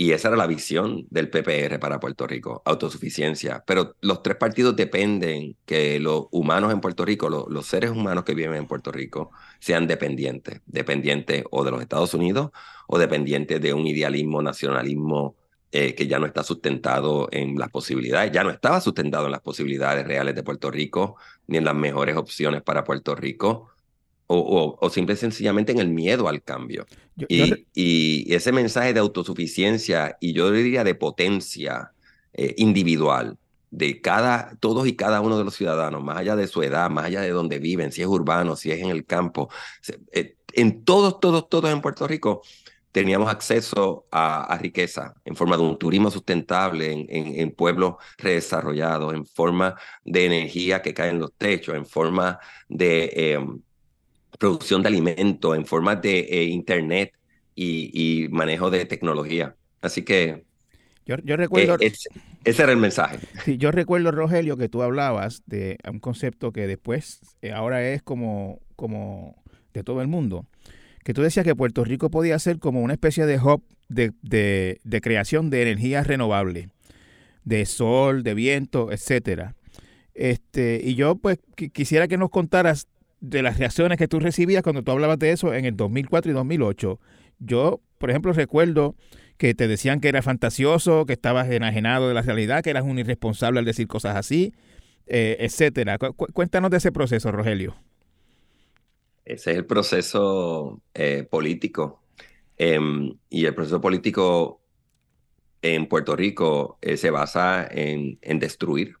Y esa era la visión del PPR para Puerto Rico, autosuficiencia. Pero los tres partidos dependen que los humanos en Puerto Rico, los, seres humanos que viven en Puerto Rico, sean dependientes, dependientes o de los Estados Unidos o dependientes de un idealismo, nacionalismo eh, que ya no está sustentado en las posibilidades, ya no estaba sustentado en las posibilidades reales de Puerto Rico, ni en las mejores opciones para Puerto Rico o, o, o, simple y sencillamente en el miedo al cambio. Yo, y, yo... y, ese mensaje de autosuficiencia y yo diría de potencia eh, individual de cada, todos y cada uno de los ciudadanos, más allá de su edad, más allá de donde viven, si es urbano, si es en el campo, eh, en todos, todos, todos en Puerto Rico teníamos acceso a, a, riqueza en forma de un turismo sustentable, en, en, en, pueblos redesarrollados, en forma de energía que cae en los techos, en forma de... Eh, producción de alimentos, en forma de eh, internet y, y, manejo de tecnología. Así que yo, yo recuerdo... Eh, ese, ese, era el mensaje. Sí, yo recuerdo, Rogelio, que tú hablabas de un concepto que después, eh, ahora es como, como de todo el mundo, que tú decías que Puerto Rico podía ser como una especie de hub de, de, de creación de energía renovable, de sol, de viento, etcétera. Este, y yo pues quisiera que nos contaras de las reacciones que tú recibías cuando tú hablabas de eso en el 2004 y 2008. Yo, por ejemplo, recuerdo que te decían que era fantasioso, que estabas enajenado de la realidad, que eras un irresponsable al decir cosas así, eh, etcétera. cuéntanos de ese proceso, Rogelio. Ese es el proceso eh, político. Em, y el proceso político en Puerto Rico eh, se basa en, en destruir.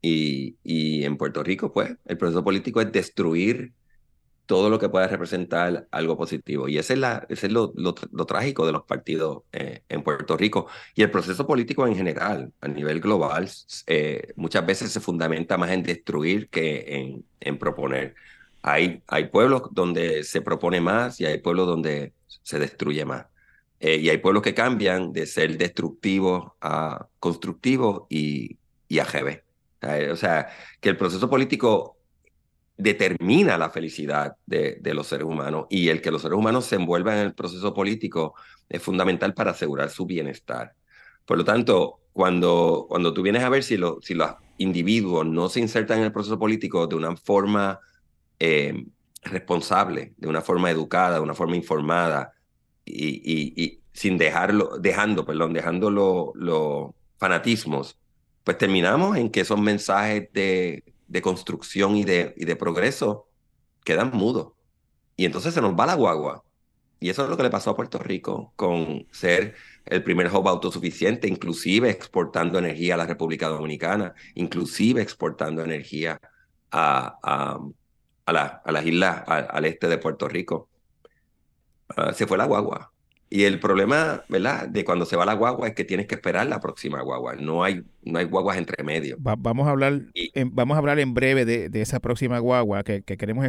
Y, y, en Puerto Rico, pues, el proceso político es destruir todo lo que pueda representar algo positivo. Y ese es, la, ese es lo, lo, trágico de los partidos eh, en Puerto Rico. Y el proceso político en general, a nivel global, eh, muchas veces se fundamenta más en destruir que en, en proponer. Hay, hay pueblos donde se propone más y hay pueblos donde se destruye más. Eh, y hay pueblos que cambian de ser destructivos a constructivos y, y a. O sea, que el proceso político determina la felicidad de, los seres humanos y el que los seres humanos se envuelvan en el proceso político es fundamental para asegurar su bienestar. Por lo tanto, cuando, cuando tú vienes a ver si, lo, si los individuos no se insertan en el proceso político de una forma eh, responsable, de una forma educada, de una forma informada y, y, sin dejarlo, dejando, perdón, dejando los fanatismos, pues terminamos en que esos mensajes de de construcción y de, y de progreso quedan mudos. Y entonces se nos va la guagua. Y eso es lo que le pasó a Puerto Rico con ser el primer hub autosuficiente, inclusive exportando energía a la República Dominicana, inclusive exportando energía a, a, a, la, a las islas al este de Puerto Rico. Ah, se fue la guagua. Y el problema, ¿verdad? De cuando se va la guagua es que tienes que esperar la próxima guagua. No hay, no hay guaguas entre medio. vamos, a hablar, en, vamos a hablar en breve de, de esa próxima guagua que, que queremos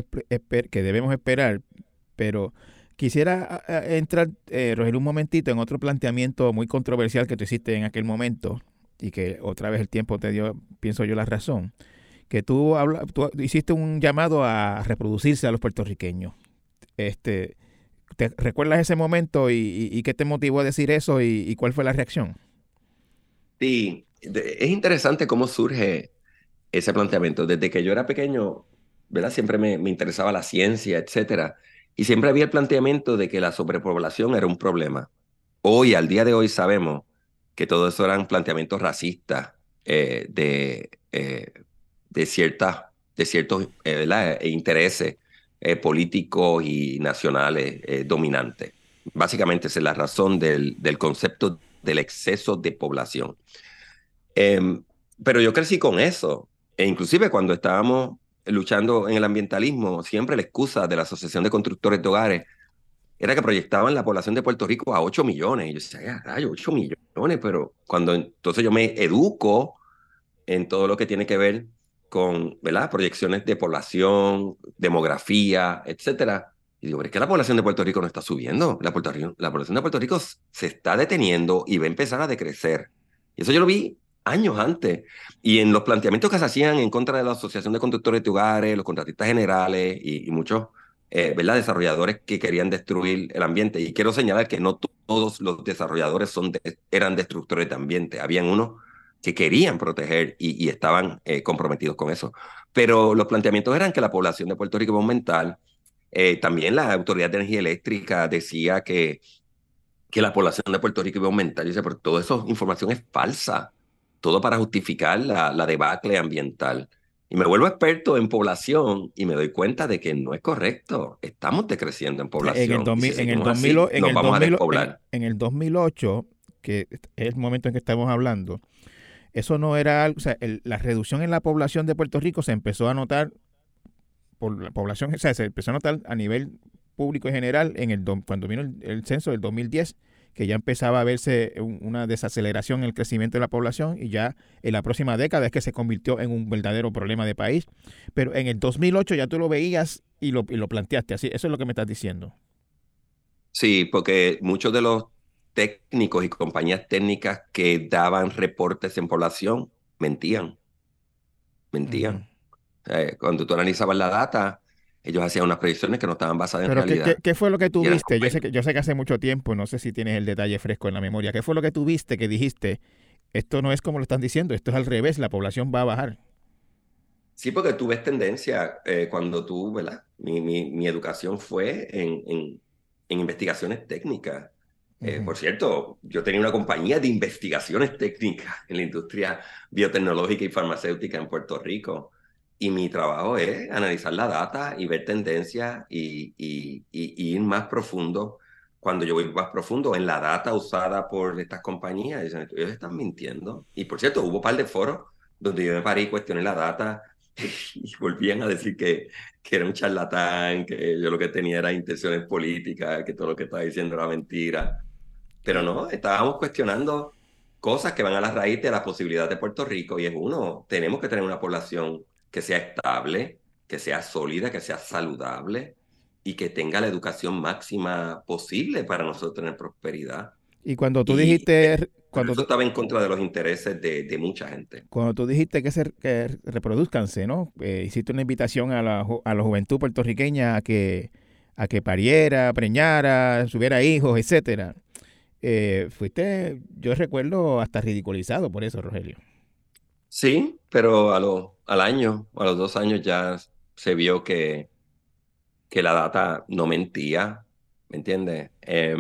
que debemos esperar, pero quisiera entrar, eh, Rogelio, un momentito en otro planteamiento muy controversial que tú hiciste en aquel momento y que otra vez el tiempo te dio, pienso yo, la razón. Que tú, habla, tú hiciste un llamado a reproducirse a los puertorriqueños. Este, ¿Te recuerdas ese momento y, qué te motivó a decir eso y, cuál fue la reacción? Sí, es interesante cómo surge ese planteamiento. Desde que yo era pequeño, ¿verdad? Siempre me, interesaba la ciencia, etcétera. Y siempre había el planteamiento de que la sobrepoblación era un problema. Hoy, al día de hoy, sabemos que todo eso eran planteamientos racistas eh, de, eh, de, cierta, de ciertos eh, intereses eh, políticos y nacionales eh, dominantes. Básicamente es la razón del, del concepto del exceso de población. Em, pero yo crecí con eso, e inclusive cuando estábamos luchando en el ambientalismo, siempre la excusa de la Asociación de Constructores de Hogares era que proyectaban la población de Puerto Rico a 8 millones. Y yo decía, rayo, 8 millones, pero cuando entonces yo me educo en todo lo que tiene que ver con ¿verdad? proyecciones de población, demografía, etcétera. Y digo, es que la población de Puerto Rico no está subiendo. La, la población de Puerto Rico se está deteniendo y va a empezar a decrecer. Y eso yo lo vi años antes. Y en los planteamientos que se hacían en contra de la Asociación de Conductores de Hogares, los contratistas generales y, muchos eh, desarrolladores que querían destruir el ambiente. Y quiero señalar que no todos los desarrolladores son eran destructores de ambiente. Habían unos que querían proteger y, estaban eh, comprometidos con eso. Pero los planteamientos eran que la población de Puerto Rico iba a aumentar. Eh, también la Autoridad de Energía Eléctrica decía que, que la población de Puerto Rico iba a aumentar. Y dice, pero toda esa información es falsa. Todo para justificar la, la debacle ambiental. Y me vuelvo experto en población y me doy cuenta de que no es correcto. Estamos decreciendo en población. En el, 2000, en el, 2000, en el 2000, en el 2008, que es el momento en que estamos hablando, eso no era algo, o sea, la reducción en la población de Puerto Rico se empezó a notar por la población, o sea, se empezó a notar a nivel público en general en el cuando vino el, censo del 2010 que ya empezaba a verse una desaceleración en el crecimiento de la población y ya en la próxima década es que se convirtió en un verdadero problema de país. Pero en el 2008 ya tú lo veías y lo, y lo planteaste así. Eso es lo que me estás diciendo. Sí, porque muchos de los técnicos y compañías técnicas que daban reportes en población mentían. Mentían. cuando tú analizabas la data, ellos hacían unas predicciones que no estaban basadas en realidad. ¿qué, qué, fue lo que tú viste? Yo sé que, yo sé que hace mucho tiempo, no sé si tienes el detalle fresco en la memoria. ¿Qué fue lo que tú viste que dijiste? Esto no es como lo están diciendo, esto es al revés, la población va a bajar. Sí, porque tú ves tendencia eh, cuando tú, ¿verdad? Mi, mi, mi educación fue en, en, en investigaciones técnicas. Eh, por cierto, yo tenía una compañía de investigaciones técnicas en la industria biotecnológica y farmacéutica en Puerto Rico. Y mi trabajo es analizar la data y ver tendencias y, y, y, ir más profundo. Cuando yo voy más profundo en la data usada por estas compañías, dicen, ellos están mintiendo. Y por cierto, hubo un par de foros donde yo me paré y cuestioné la data y volvían a decir que, que era un charlatán, que yo lo que tenía era intenciones políticas, que todo lo que estaba diciendo era mentira. Pero no, estábamos cuestionando cosas que van a la raíz de la posibilidad de Puerto Rico y es uno, tenemos que tener una población que sea estable, que sea sólida, que sea saludable y que tenga la educación máxima posible para nosotros tener prosperidad. Y cuando tú dijiste... Cuando eso estaba en contra de los intereses de, de mucha gente. Cuando tú dijiste que se que reproduzcanse, ¿no? Eh, hiciste una invitación a la, a la juventud puertorriqueña a que, a que pariera, preñara, tuviera hijos, etcétera. Eh, fuiste, yo recuerdo, hasta ridiculizado por eso, Rogelio. Sí, pero a lo, al año, a los dos años ya se vio que, que la data no mentía, ¿me entiendes? Eh,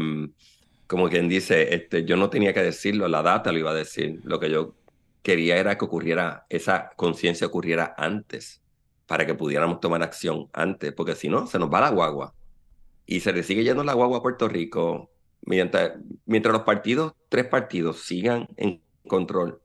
como quien dice, este, yo no tenía que decirlo, la data lo iba a decir. Lo que yo quería era que ocurriera, esa conciencia ocurriera antes, para que pudiéramos tomar acción antes, porque si no, se nos va la guagua. Y se le sigue yendo la guagua a Puerto Rico. Mientras, los partidos, tres partidos, sigan en control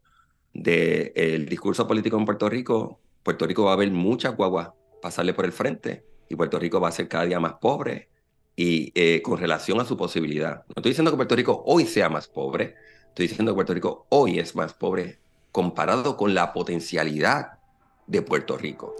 del discurso político en Puerto Rico, Puerto Rico va a ver muchas guaguas pasarle por el frente y Puerto Rico va a ser cada día más pobre y eh, con relación a su posibilidad. No estoy diciendo que Puerto Rico hoy sea más pobre, estoy diciendo que Puerto Rico hoy es más pobre comparado con la potencialidad de Puerto Rico.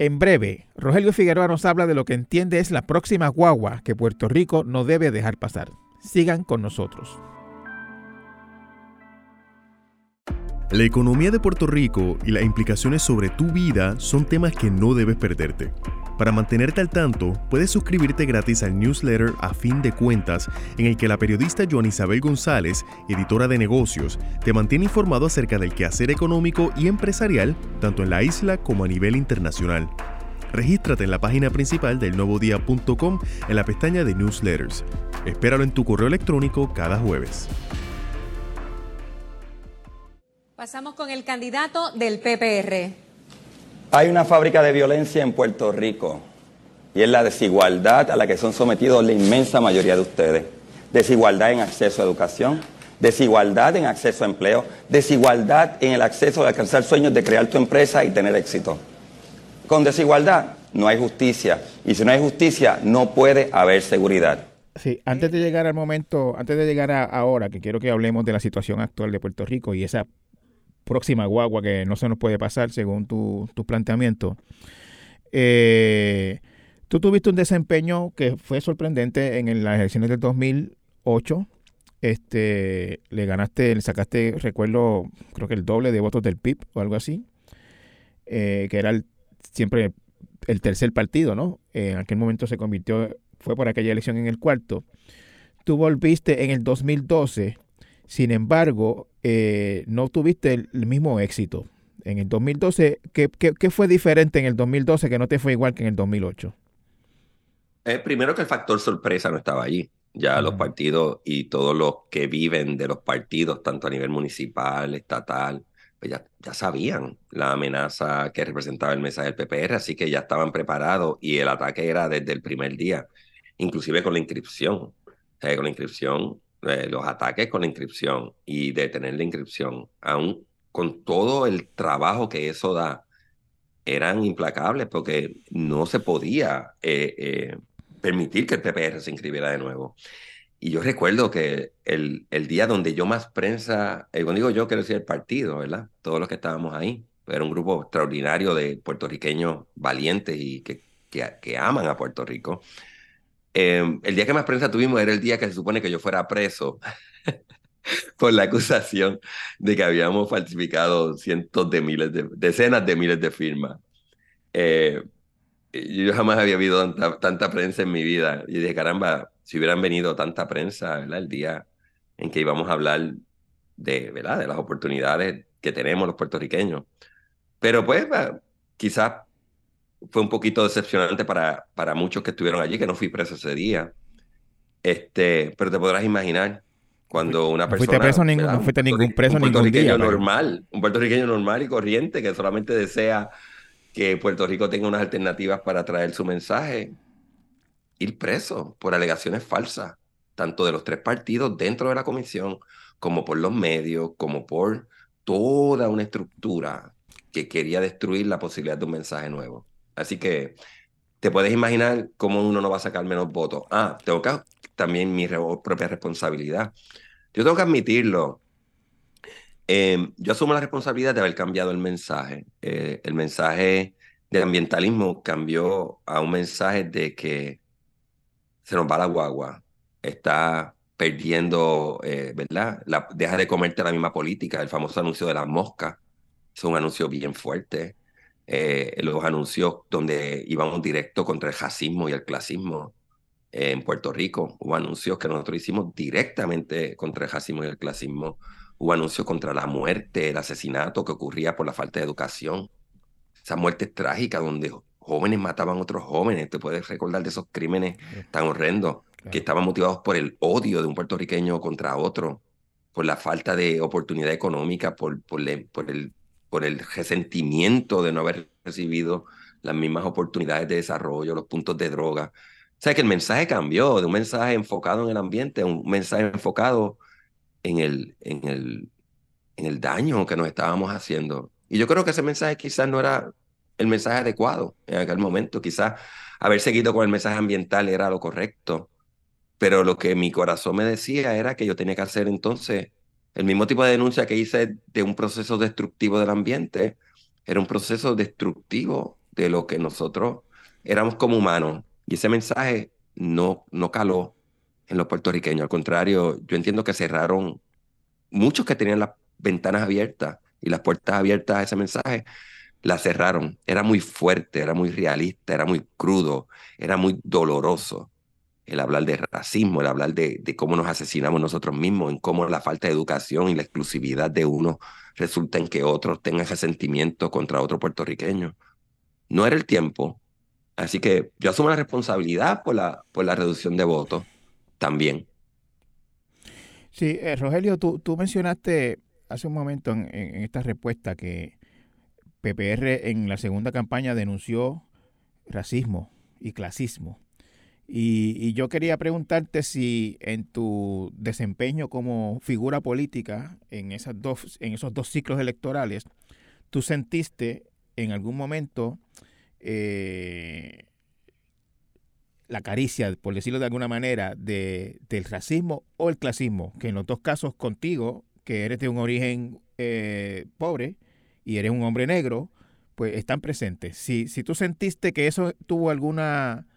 En breve, Rogelio Figueroa nos habla de lo que entiende es la próxima guagua que Puerto Rico no debe dejar pasar. Sigan con nosotros. La economía de Puerto Rico y las implicaciones sobre tu vida son temas que no debes perderte. Para mantenerte al tanto, puedes suscribirte gratis al newsletter A Fin de Cuentas, en el que la periodista Joan Isabel González, editora de negocios, te mantiene informado acerca del quehacer económico y empresarial, tanto en la isla como a nivel internacional. Regístrate en la página principal del nuevodía.com en la pestaña de newsletters. Espéralo en tu correo electrónico cada jueves. Pasamos con el candidato del PPR. Hay una fábrica de violencia en Puerto Rico y es la desigualdad a la que son sometidos la inmensa mayoría de ustedes. Desigualdad en acceso a educación, desigualdad en acceso a empleo, desigualdad en el acceso a alcanzar sueños de crear tu empresa y tener éxito. Con desigualdad no hay justicia y si no hay justicia no puede haber seguridad. Sí, antes de llegar al momento, antes de llegar a ahora, que quiero que hablemos de la situación actual de Puerto Rico y esa próxima guagua que no se nos puede pasar según tu, tu planteamiento. Eh, tú tuviste un desempeño que fue sorprendente en las elecciones del 2008. Este, le ganaste, le sacaste, recuerdo, creo que el doble de votos del PIB o algo así, eh, que era siempre el tercer partido, ¿no? en aquel momento se convirtió, fue por aquella elección en el cuarto. Tú volviste en el 2012 sin embargo, eh, no tuviste el, mismo éxito. En el 2012, ¿qué, ¿qué, fue diferente en el 2012 que no te fue igual que en el 2008? Eh, primero que el factor sorpresa no estaba allí. Ya los partidos y todos los que viven de los partidos, tanto a nivel municipal, estatal, pues ya, ya sabían la amenaza que representaba el mensaje del PPR, así que ya estaban preparados y el ataque era desde el primer día, inclusive con la inscripción. con la inscripción eh, los ataques con la inscripción y detener la inscripción, aún con todo el trabajo que eso da, eran implacables porque no se podía eh, eh, permitir que el PPR se inscribiera de nuevo. Y yo recuerdo que el, el día donde yo más prensa, cuando digo yo, quiero decir el partido, ¿verdad? Todos los que estábamos ahí, era un grupo extraordinario de puertorriqueños valientes y que, que, que aman a Puerto Rico. Em, el día que más prensa tuvimos era el día que se supone que yo fuera preso por la acusación de que habíamos falsificado cientos de miles de, decenas de miles de firmas. Eh, yo jamás había habido tanta, prensa en mi vida. Y dije, caramba, si hubieran venido tanta prensa, ¿verdad? El día en que íbamos a hablar de, ¿verdad? De las oportunidades que tenemos los puertorriqueños. Pero pues, quizás fue un poquito decepcionante para, para muchos que estuvieron allí, que no fui preso ese día. Este, pero te podrás imaginar cuando una persona. No fuiste, ningún, no fuiste ningún preso un ningún día. normal, un puertorriqueño normal y corriente que solamente desea que Puerto Rico tenga unas alternativas para traer su mensaje. Ir preso por alegaciones falsas, tanto de los tres partidos dentro de la comisión, como por los medios, como por toda una estructura que quería destruir la posibilidad de un mensaje nuevo. Así que te puedes imaginar cómo uno no va a sacar menos votos. Ah, tengo que también mi propia responsabilidad. Yo tengo que admitirlo. Em, yo asumo la responsabilidad de haber cambiado el mensaje. Eh, el mensaje de ambientalismo cambió a un mensaje de que se nos va la guagua, está perdiendo, eh, ¿verdad? Deja de comerte la misma política, el famoso anuncio de las moscas, es un anuncio bien fuerte. Eh, los anuncios donde íbamos directo contra el racismo y el clasismo en Puerto Rico. Hubo anuncios que nosotros hicimos directamente contra el racismo y el clasismo. Hubo anuncios contra la muerte, el asesinato que ocurría por la falta de educación. Esa muerte trágica donde jóvenes mataban a otros jóvenes. Te puedes recordar de esos crímenes tan horrendos que estaban motivados por el odio de un puertorriqueño contra otro, por la falta de oportunidad económica, por, por, por el por el resentimiento de no haber recibido las mismas oportunidades de desarrollo, los puntos de droga. O sea que el mensaje cambió de un mensaje enfocado en el ambiente a un mensaje enfocado en el, en el, en el daño que nos estábamos haciendo. Y yo creo que ese mensaje quizás no era el mensaje adecuado en aquel momento. Quizás haber seguido con el mensaje ambiental era lo correcto. Pero lo que mi corazón me decía era que yo tenía que hacer entonces el mismo tipo de denuncia que hice de un proceso destructivo del ambiente era un proceso destructivo de lo que nosotros éramos como humanos. Y ese mensaje no, no caló en los puertorriqueños. Al contrario, yo entiendo que cerraron muchos que tenían las ventanas abiertas y las puertas abiertas a ese mensaje, las cerraron. Era muy fuerte, era muy realista, era muy crudo, era muy doloroso el hablar de racismo, el hablar de, cómo nos asesinamos nosotros mismos, en cómo la falta de educación y la exclusividad de uno resulta en que otros tengan resentimiento contra otro puertorriqueño. No era el tiempo. Así que yo asumo la responsabilidad por la, por la reducción de votos también. Sí, eh, Rogelio, tú, tú mencionaste hace un momento en, en esta respuesta que PPR en la segunda campaña denunció racismo y clasismo. Y, yo quería preguntarte si en tu desempeño como figura política en, esas dos, en esos dos ciclos electorales, tú sentiste en algún momento eh, la caricia, por decirlo de alguna manera, de, del racismo o el clasismo, que en los dos casos contigo, que eres de un origen eh, pobre y eres un hombre negro, pues están presentes. Si, si tú sentiste que eso tuvo alguna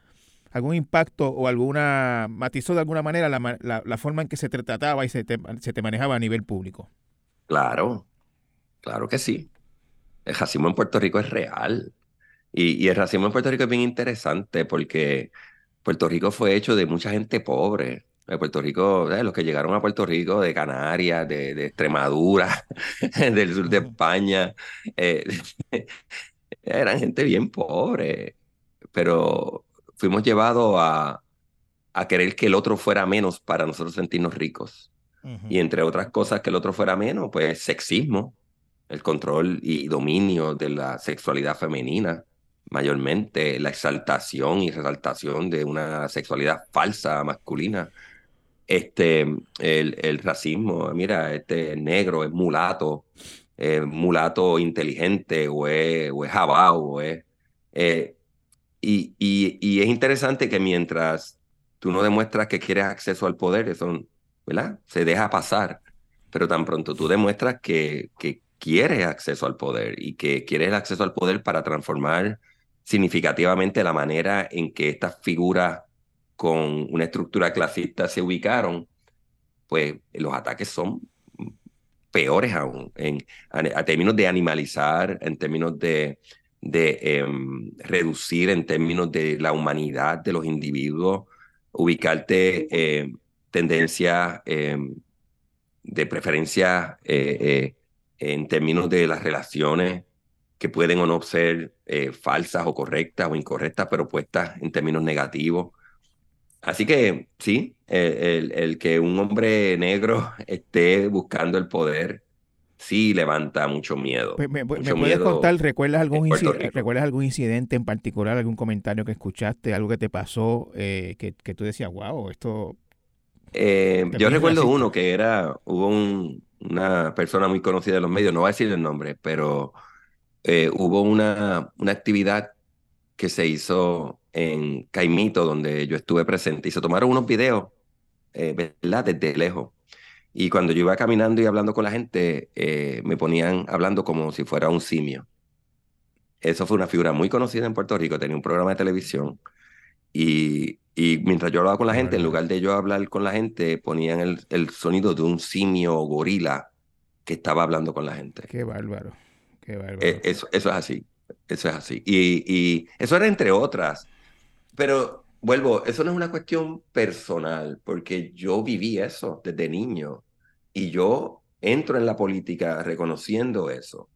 algún impacto o alguna, matizó de alguna manera la, la, forma en que se te trataba y se te, se te manejaba a nivel público. Claro, claro que sí. El racismo en Puerto Rico es real. Y, y el racismo en Puerto Rico es bien interesante porque Puerto Rico fue hecho de mucha gente pobre. De Puerto Rico, los que llegaron a Puerto Rico de Canarias, de, de Extremadura, del sur de España, eh, eran gente bien pobre. Pero fuimos llevados a, a querer que el otro fuera menos para nosotros sentirnos ricos. Y entre otras cosas que el otro fuera menos, pues sexismo, el control y dominio de la sexualidad femenina, mayormente la exaltación y resaltación de una sexualidad falsa masculina. Este, el, el racismo, mira, este negro es mulato, mulato inteligente o es, o es o es... Eh, y, es interesante que mientras tú no demuestras que quieres acceso al poder, eso ¿verdad? se deja pasar. Pero tan pronto tú demuestras que, que quieres acceso al poder y que quieres el acceso al poder para transformar significativamente la manera en que estas figuras con una estructura clasista se ubicaron, pues los ataques son peores aún, en, a, términos de animalizar, en términos de de em, reducir en términos de la humanidad de los individuos, ubicarte em, tendencias em, de preferencia eh, eh, en términos de las relaciones que pueden o no ser eh, falsas o correctas o incorrectas, pero puestas en términos negativos. Así que sí, el, el, que un hombre negro esté buscando el poder sí levanta mucho miedo. Pues, ¿Me, puedes contar, ¿recuerdas algún, ¿recuerdas algún incidente en particular, algún comentario que escuchaste, algo que te pasó, que, que, tú decías, wow, esto eh, yo recuerdo uno que era, hubo una persona muy conocida en los medios, no voy a decir el nombre, pero eh, hubo una, una actividad que se hizo en Caimito, donde yo estuve presente, y se tomaron unos videos, eh, ¿verdad? Desde lejos. Y cuando yo iba caminando y hablando con la gente, me ponían hablando como si fuera un simio. Eso fue una figura muy conocida en Puerto Rico, tenía un programa de televisión y y mientras yo hablaba con la gente, en lugar de yo hablar con la gente, ponían el, el sonido de un simio o gorila que estaba hablando con la gente. Qué bárbaro. Qué bárbaro. Eh, eso, eso es así. Eso es así. Y, y eso era entre otras. Pero vuelvo, eso no es una cuestión personal, porque yo viví eso desde niño y yo entro en la política reconociendo eso.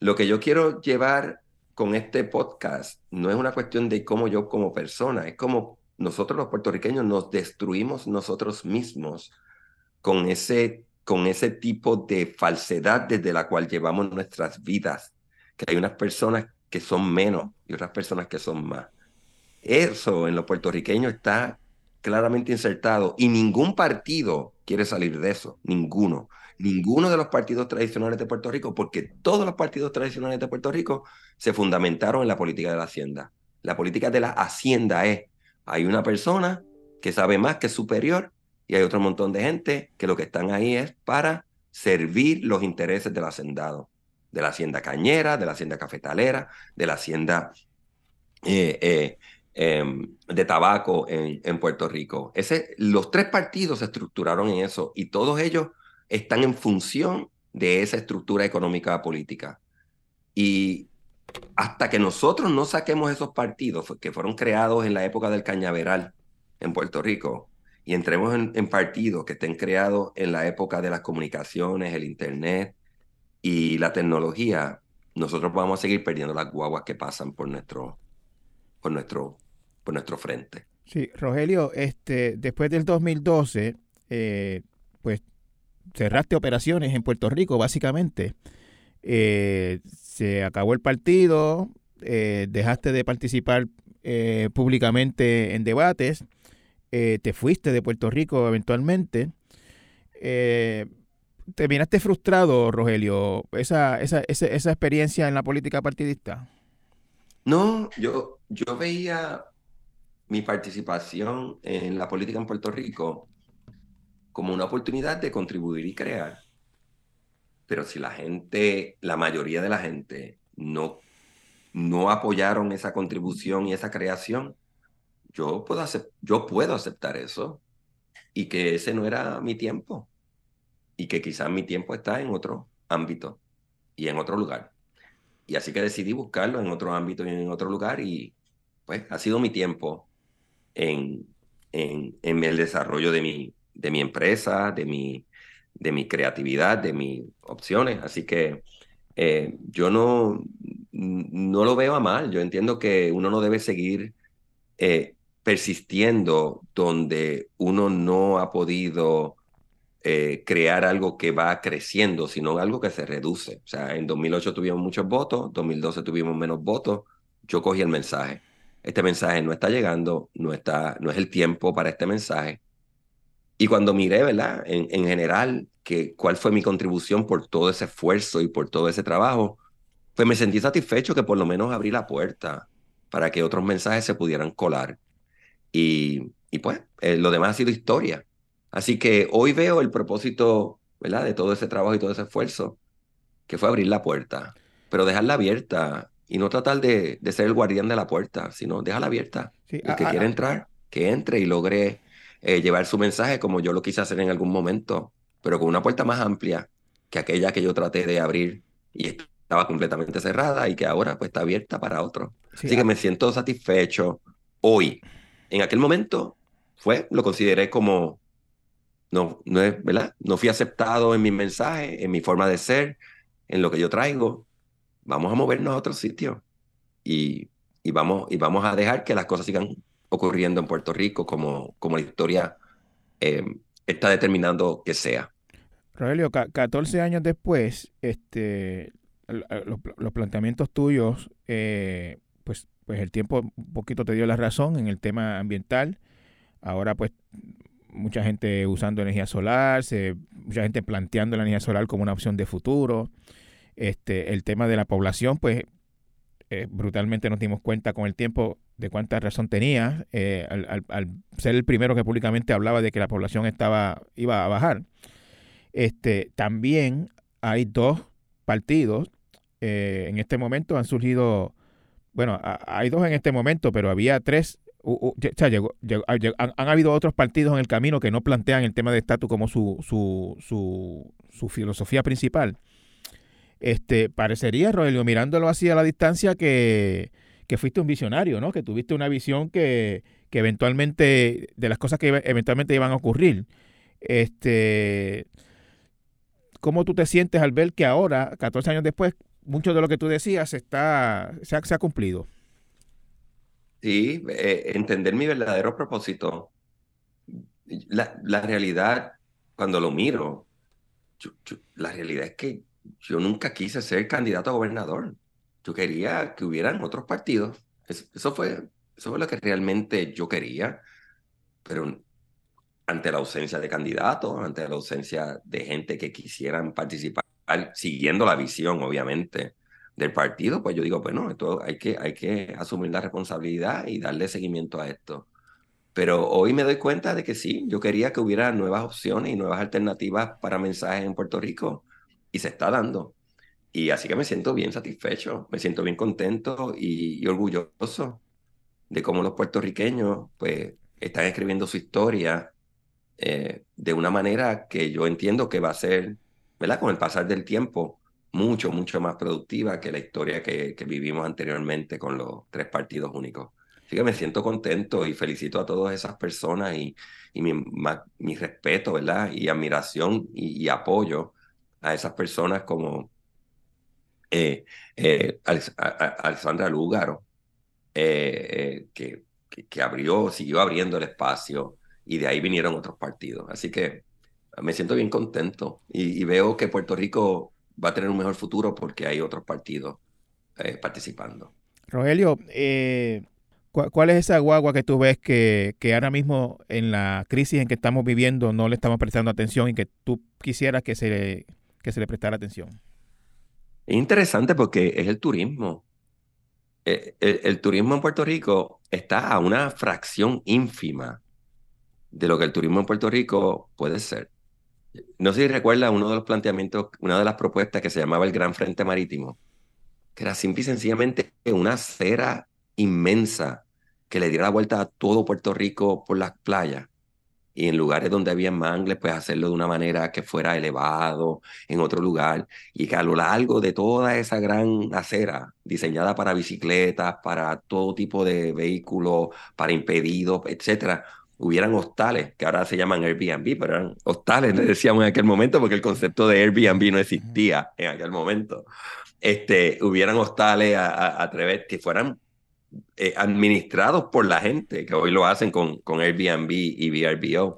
Lo que yo quiero llevar con este podcast no es una cuestión de cómo yo como persona, es como nosotros los puertorriqueños nos destruimos nosotros mismos con ese, con ese tipo de falsedad desde la cual llevamos nuestras vidas, que hay unas personas que son menos y otras personas que son más. Eso en los puertorriqueños está claramente insertado y ningún partido quiere salir de eso, ninguno. Ninguno de los partidos tradicionales de Puerto Rico, porque todos los partidos tradicionales de Puerto Rico se fundamentaron en la política de la hacienda. La política de la hacienda es hay una persona que sabe más que es superior y hay otro montón de gente que lo que están ahí es para servir los intereses del hacendado, de la hacienda cañera, de la hacienda cafetalera, de la hacienda eh, eh, de tabaco en, en Puerto Rico. Ese, los tres partidos se estructuraron en eso y todos ellos están en función de esa estructura económica política. Y hasta que nosotros no saquemos esos partidos que fueron creados en la época del cañaveral en Puerto Rico y entremos en, partidos que estén creados en la época de las comunicaciones, el Internet y la tecnología, nosotros vamos a seguir perdiendo las guaguas que pasan por nuestro, por nuestro, por nuestro frente. Sí, Rogelio, este, después del 2012, eh, pues cerraste operaciones en Puerto Rico, básicamente. Eh, se acabó el partido, eh, dejaste de participar públicamente en debates, te fuiste de Puerto Rico eventualmente. ¿Terminaste frustrado, Rogelio, esa, esa, esa, esa, experiencia en la política partidista? No, yo, yo veía mi participación en la política en Puerto Rico como una oportunidad de contribuir y crear. Pero si la gente, la mayoría de la gente no, no apoyaron esa contribución y esa creación, yo puedo, yo puedo aceptar eso y que ese no era mi tiempo y que quizás mi tiempo está en otro ámbito y en otro lugar. Y así que decidí buscarlo en otro ámbito y en otro lugar y pues ha sido mi tiempo en, en, en el desarrollo de mi, de mi empresa, de mi, creatividad, de mis opciones. Así que eh, yo no, no lo veo a mal. Yo entiendo que uno no debe seguir eh, persistiendo donde uno no ha podido eh, crear algo que va creciendo, sino algo que se reduce. O sea, en 2008 tuvimos muchos votos, 2012 tuvimos menos votos. Yo cogí el mensaje. Este mensaje no está llegando, no, está, no es el tiempo para este mensaje. Y cuando miré, ¿verdad? En, en general, que, cuál fue mi contribución por todo ese esfuerzo y por todo ese trabajo, pues me sentí satisfecho que por lo menos abrí la puerta para que otros mensajes se pudieran colar. Y, y pues, eh, lo demás ha sido historia. Así que hoy veo el propósito, ¿verdad? De todo ese trabajo y todo ese esfuerzo, que fue abrir la puerta, pero dejarla abierta y no tratar de, de ser el guardián de la puerta, sino dejarla abierta. el que quiere entrar, que entre y logre eh, llevar su mensaje como yo lo quise hacer en algún momento, pero con una puerta más amplia que aquella que yo traté de abrir y estaba completamente cerrada y que ahora pues está abierta para otros. Así que me siento satisfecho hoy. En aquel momento fue, lo consideré como, no, no es, ¿verdad? No fui aceptado en mi mensaje, en mi forma de ser, en lo que yo traigo. Vamos a movernos a otro sitio y, y, vamos, y vamos a dejar que las cosas sigan ocurriendo en Puerto Rico como, como la historia eh, está determinando que sea. Rogelio, 14 años después, este, los, planteamientos tuyos, eh, pues, pues el tiempo un poquito te dio la razón en el tema ambiental. Ahora, pues, mucha gente usando energía solar, mucha gente planteando la energía solar como una opción de futuro. Este, el tema de la población, pues, eh, brutalmente nos dimos cuenta con el tiempo de cuánta razón tenía eh, al, ser el primero que públicamente hablaba de que la población estaba iba a bajar. Este, también hay dos partidos eh, en este momento han surgido, bueno, hay dos en este momento, pero había tres. o sea, llegó, han, habido otros partidos en el camino que no plantean el tema de estatus como su, su, su, su filosofía principal. Este, parecería, Rogelio, mirándolo así a la distancia, que, que fuiste un visionario, ¿no? Que tuviste una visión que, que eventualmente, de las cosas que eventualmente iban a ocurrir. Este, ¿Cómo tú te sientes al ver que ahora, 14 años después, mucho de lo que tú decías se, ha, se ha cumplido? Sí, eh, entender mi verdadero propósito. La, la realidad, cuando lo miro, la realidad es que yo nunca quise ser candidato a gobernador. Yo quería que hubieran otros partidos. Eso, fue, eso fue lo que realmente yo quería. Pero ante la ausencia de candidatos, ante la ausencia de gente que quisieran participar, siguiendo la visión, obviamente, del partido, pues yo digo, bueno, esto hay que, hay que asumir la responsabilidad y darle seguimiento a esto. Pero hoy me doy cuenta de que sí, yo quería que hubiera nuevas opciones y nuevas alternativas para mensajes en Puerto Rico y se está dando. Y así que me siento bien satisfecho, me siento bien contento y, y orgulloso de cómo los puertorriqueños pues están escribiendo su historia eh, de una manera que yo entiendo que va a ser, ¿verdad? Con el pasar del tiempo, mucho, mucho más productiva que la historia que, que vivimos anteriormente con los tres partidos únicos. Así que me siento contento y felicito a todas esas personas y, y mi, mi, respeto, ¿verdad? Y admiración y, apoyo a esas personas como eh, eh, Alessandra Lúgaro, que, que, que, abrió, siguió abriendo el espacio y de ahí vinieron otros partidos. Así que me siento bien contento y, veo que Puerto Rico va a tener un mejor futuro porque hay otros partidos eh, participando. Rogelio, eh, ¿cuál es esa guagua que tú ves que, que ahora mismo en la crisis en que estamos viviendo no le estamos prestando atención y que tú quisieras que se, que se le prestara atención? Es interesante porque es el turismo. Eh, el, turismo en Puerto Rico está a una fracción ínfima de lo que el turismo en Puerto Rico puede ser. No sé si recuerda uno de los planteamientos, una de las propuestas que se llamaba el Gran Frente Marítimo, que era simple y sencillamente una acera inmensa que le diera la vuelta a todo Puerto Rico por las playas. Y en lugares donde había mangles, pues hacerlo de una manera que fuera elevado, en otro lugar, y que a lo largo de toda esa gran acera, diseñada para bicicletas, para todo tipo de vehículos, para impedidos, etcétera, hubieran hostales, que ahora se llaman Airbnb, pero eran hostales, le decíamos en aquel momento, porque el concepto de Airbnb no existía en aquel momento. Este, hubieran hostales a, través que fueran eh, administrados por la gente, que hoy lo hacen con, con Airbnb y VRBO.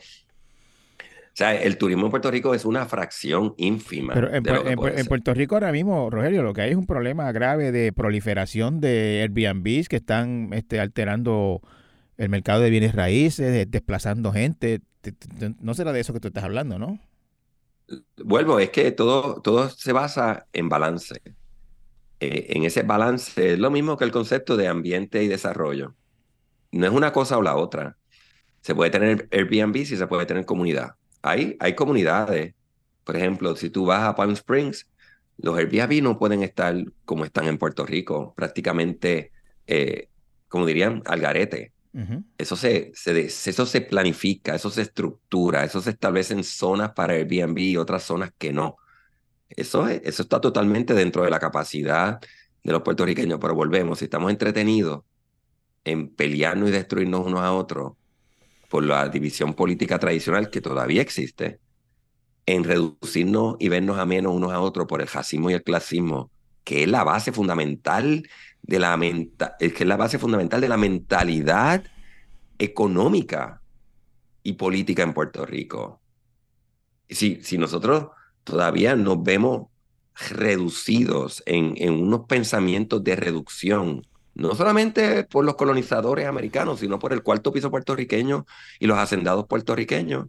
O sea, el turismo en Puerto Rico es una fracción ínfima. Pero en, en Puerto Rico ahora mismo, Rogelio, lo que hay es un problema grave de proliferación de Airbnbs que están este, alterando el mercado de bienes raíces, desplazando gente. No será de eso que tú estás hablando, ¿no? Vuelvo, es que todo, todo se basa en balance. Eh, en ese balance es lo mismo que el concepto de ambiente y desarrollo. No es una cosa o la otra. Se puede tener Airbnb si se puede tener comunidad. Hay, hay comunidades. Por ejemplo, si tú vas a Palm Springs, los Airbnb no pueden estar como están en Puerto Rico, prácticamente, eh, como dirían, al garete. Eso se, eso se planifica, eso se estructura, eso se establece en zonas para Airbnb y otras zonas que no. Eso, es, eso está totalmente dentro de la capacidad de los puertorriqueños, pero volvemos, si estamos entretenidos en pelearnos y destruirnos unos a otros por la división política tradicional que todavía existe, en reducirnos y vernos a menos unos a otros por el racismo y el clasismo, que es la base fundamental de la que es la base fundamental de la mentalidad económica y política en Puerto Rico. Si nosotros todavía nos vemos reducidos en, en unos pensamientos de reducción, no solamente por los colonizadores americanos, sino por el cuarto piso puertorriqueño y los hacendados puertorriqueños,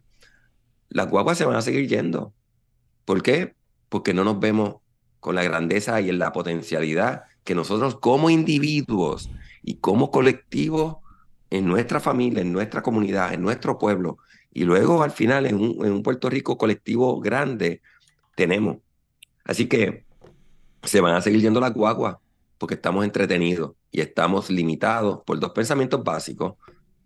las guaguas se van a seguir yendo. ¿Por qué? Porque no nos vemos con la grandeza y en la potencialidad que nosotros como individuos y como colectivos en nuestra familia, en nuestra comunidad, en nuestro pueblo, y luego al final en un, en un Puerto Rico colectivo grande, tenemos. Así que se van a seguir yendo las guaguas porque estamos entretenidos y estamos limitados por dos pensamientos básicos.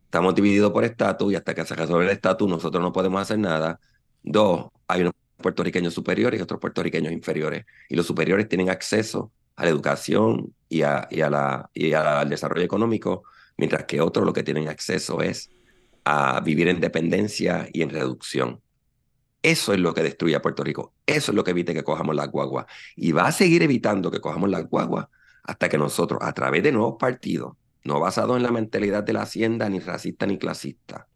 Estamos divididos por estatus y hasta que se resuelve el estatus nosotros no podemos hacer nada. Dos, hay unos puertorriqueños superiores y otros puertorriqueños inferiores. Y los superiores tienen acceso a la educación y, a, la, y al desarrollo económico, mientras que otros lo que tienen acceso es a vivir en dependencia y en reducción. Eso es lo que destruye a Puerto Rico. Eso es lo que evita que cojamos la guagua. Y va a seguir evitando que cojamos la guagua hasta que nosotros, a través de nuevos partidos, no basados en la mentalidad de la hacienda, ni racista ni clasista,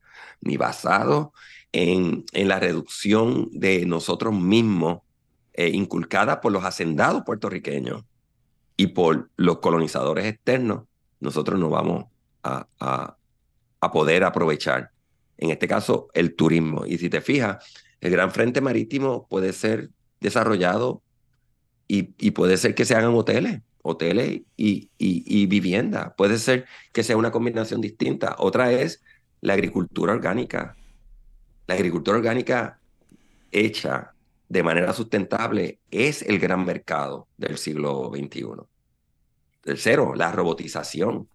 ni basados en, en la reducción de nosotros mismos, eh, inculcada por los hacendados puertorriqueños y por los colonizadores externos, nosotros no vamos a, a, a poder aprovechar. En este caso, el turismo. Y si te fijas, el Gran Frente Marítimo puede ser desarrollado y, puede ser que se hagan hoteles, hoteles y, y, y, vivienda. Puede ser que sea una combinación distinta. Otra es la agricultura orgánica. La agricultura orgánica hecha de manera sustentable es el gran mercado del siglo XXI. Tercero, la robotización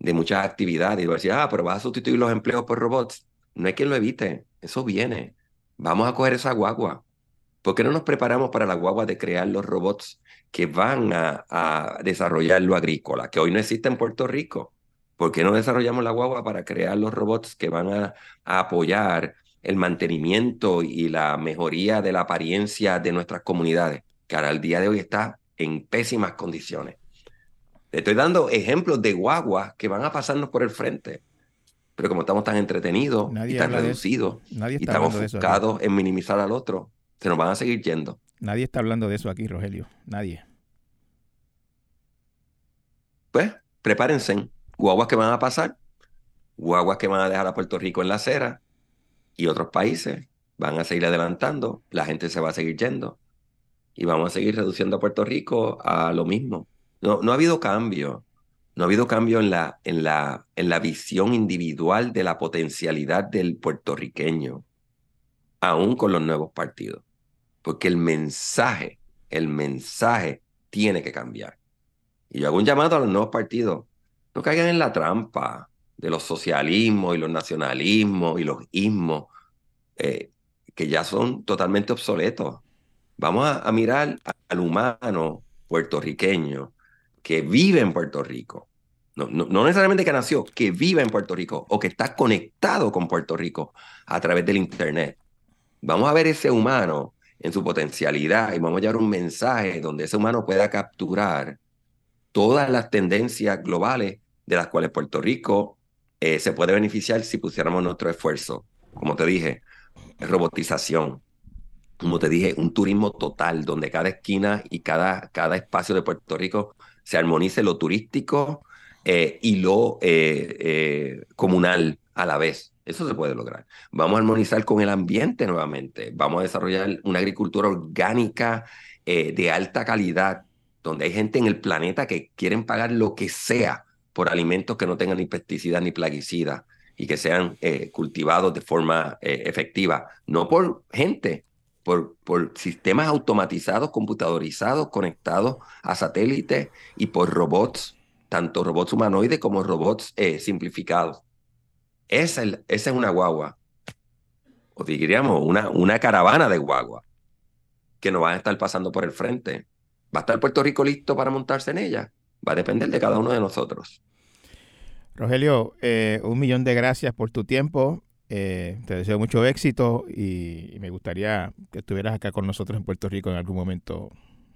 de muchas actividades. Y decir, ah, pero vas a sustituir los empleos por robots. No hay quien lo evite, eso viene. Vamos a coger esa guagua. ¿Por qué no nos preparamos para la guagua de crear los robots que van a, desarrollar lo agrícola, que hoy no existe en Puerto Rico? ¿Por qué no desarrollamos la guagua para crear los robots que van a, a apoyar el mantenimiento y la mejoría de la apariencia de nuestras comunidades, que ahora al día de hoy está en pésimas condiciones? Te estoy dando ejemplos de guaguas que van a pasarnos por el frente pero como estamos tan entretenidos Nadie y tan reducidos. Nadie y estamos enfocados en minimizar al otro, se nos van a seguir yendo. Nadie está hablando de eso aquí, Rogelio. Nadie. Pues prepárense, guaguas que van a pasar, guaguas que van a dejar a Puerto Rico en la acera y otros países van a seguir adelantando, la gente se va a seguir yendo y vamos a seguir reduciendo a Puerto Rico a lo mismo. No, no ha habido cambio, no ha habido cambio en la, en, la, en la visión individual de la potencialidad del puertorriqueño, aún con los nuevos partidos. Porque el mensaje, el mensaje tiene que cambiar. Y yo hago un llamado a los nuevos partidos, no caigan en la trampa de los socialismos y los nacionalismos y los ismos, eh, que ya son totalmente obsoletos. Vamos a, a mirar al humano puertorriqueño que vive en Puerto Rico, no, no, no, necesariamente que nació, que vive en Puerto Rico o que está conectado con Puerto Rico a través del Internet. Vamos a ver ese humano en su potencialidad y vamos a llevar un mensaje donde ese humano pueda capturar todas las tendencias globales de las cuales Puerto Rico eh, se puede beneficiar si pusiéramos nuestro esfuerzo. Como te dije, robotización, como te dije, un turismo total, donde cada esquina y cada, cada espacio de Puerto Rico se armonice lo turístico eh, y lo eh, eh, comunal a la vez. Eso se puede lograr. Vamos a armonizar con el ambiente nuevamente. Vamos a desarrollar una agricultura orgánica de alta calidad, donde hay gente en el planeta que quieren pagar lo que sea por alimentos que no tengan ni pesticidas ni plaguicidas y que sean cultivados de forma efectiva. No por gente, por, por, sistemas automatizados, computadorizados, conectados a satélites y por robots, tanto robots humanoides como robots eh, simplificados. Esa es, una guagua, o diríamos una, una caravana de guagua, que nos van a estar pasando por el frente. ¿Va a estar Puerto Rico listo para montarse en ella? Va a depender de cada uno de nosotros. Rogelio, eh, un millón de gracias por tu tiempo. Eh, te deseo mucho éxito y, y me gustaría que estuvieras acá con nosotros en Puerto Rico en algún momento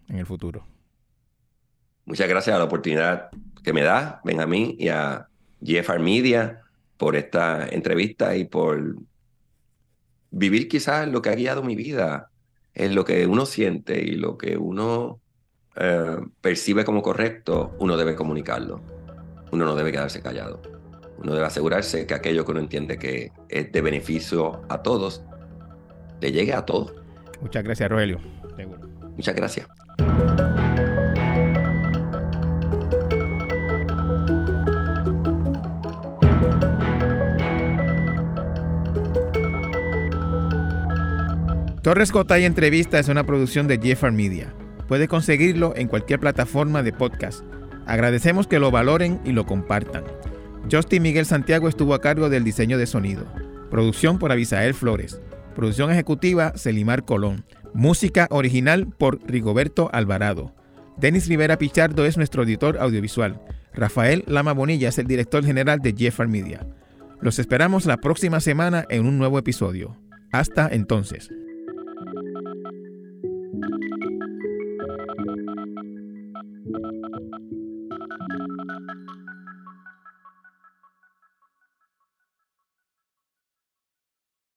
en el futuro. Muchas gracias a la oportunidad que me da Benjamín y a GFR Media por esta entrevista y por vivir quizás lo que ha guiado mi vida, en lo que uno siente y lo que uno eh, percibe como correcto, uno debe comunicarlo. Uno no debe quedarse callado. Uno debe asegurarse que aquello que uno entiende que es de beneficio a todos, le llegue a todos. Muchas gracias, Rogelio. Muchas gracias. Torres Cotay Entrevista es una producción de Jeffar Media. Puede conseguirlo en cualquier plataforma de podcast. Agradecemos que lo valoren y lo compartan. Justin Miguel Santiago estuvo a cargo del diseño de sonido. Producción por Abisael Flores. Producción ejecutiva Celimar Colón. Música original por Rigoberto Alvarado. Denis Rivera Pichardo es nuestro editor audiovisual. Rafael Lama Bonilla es el director general de Jeffar Media. Los esperamos la próxima semana en un nuevo episodio. Hasta entonces.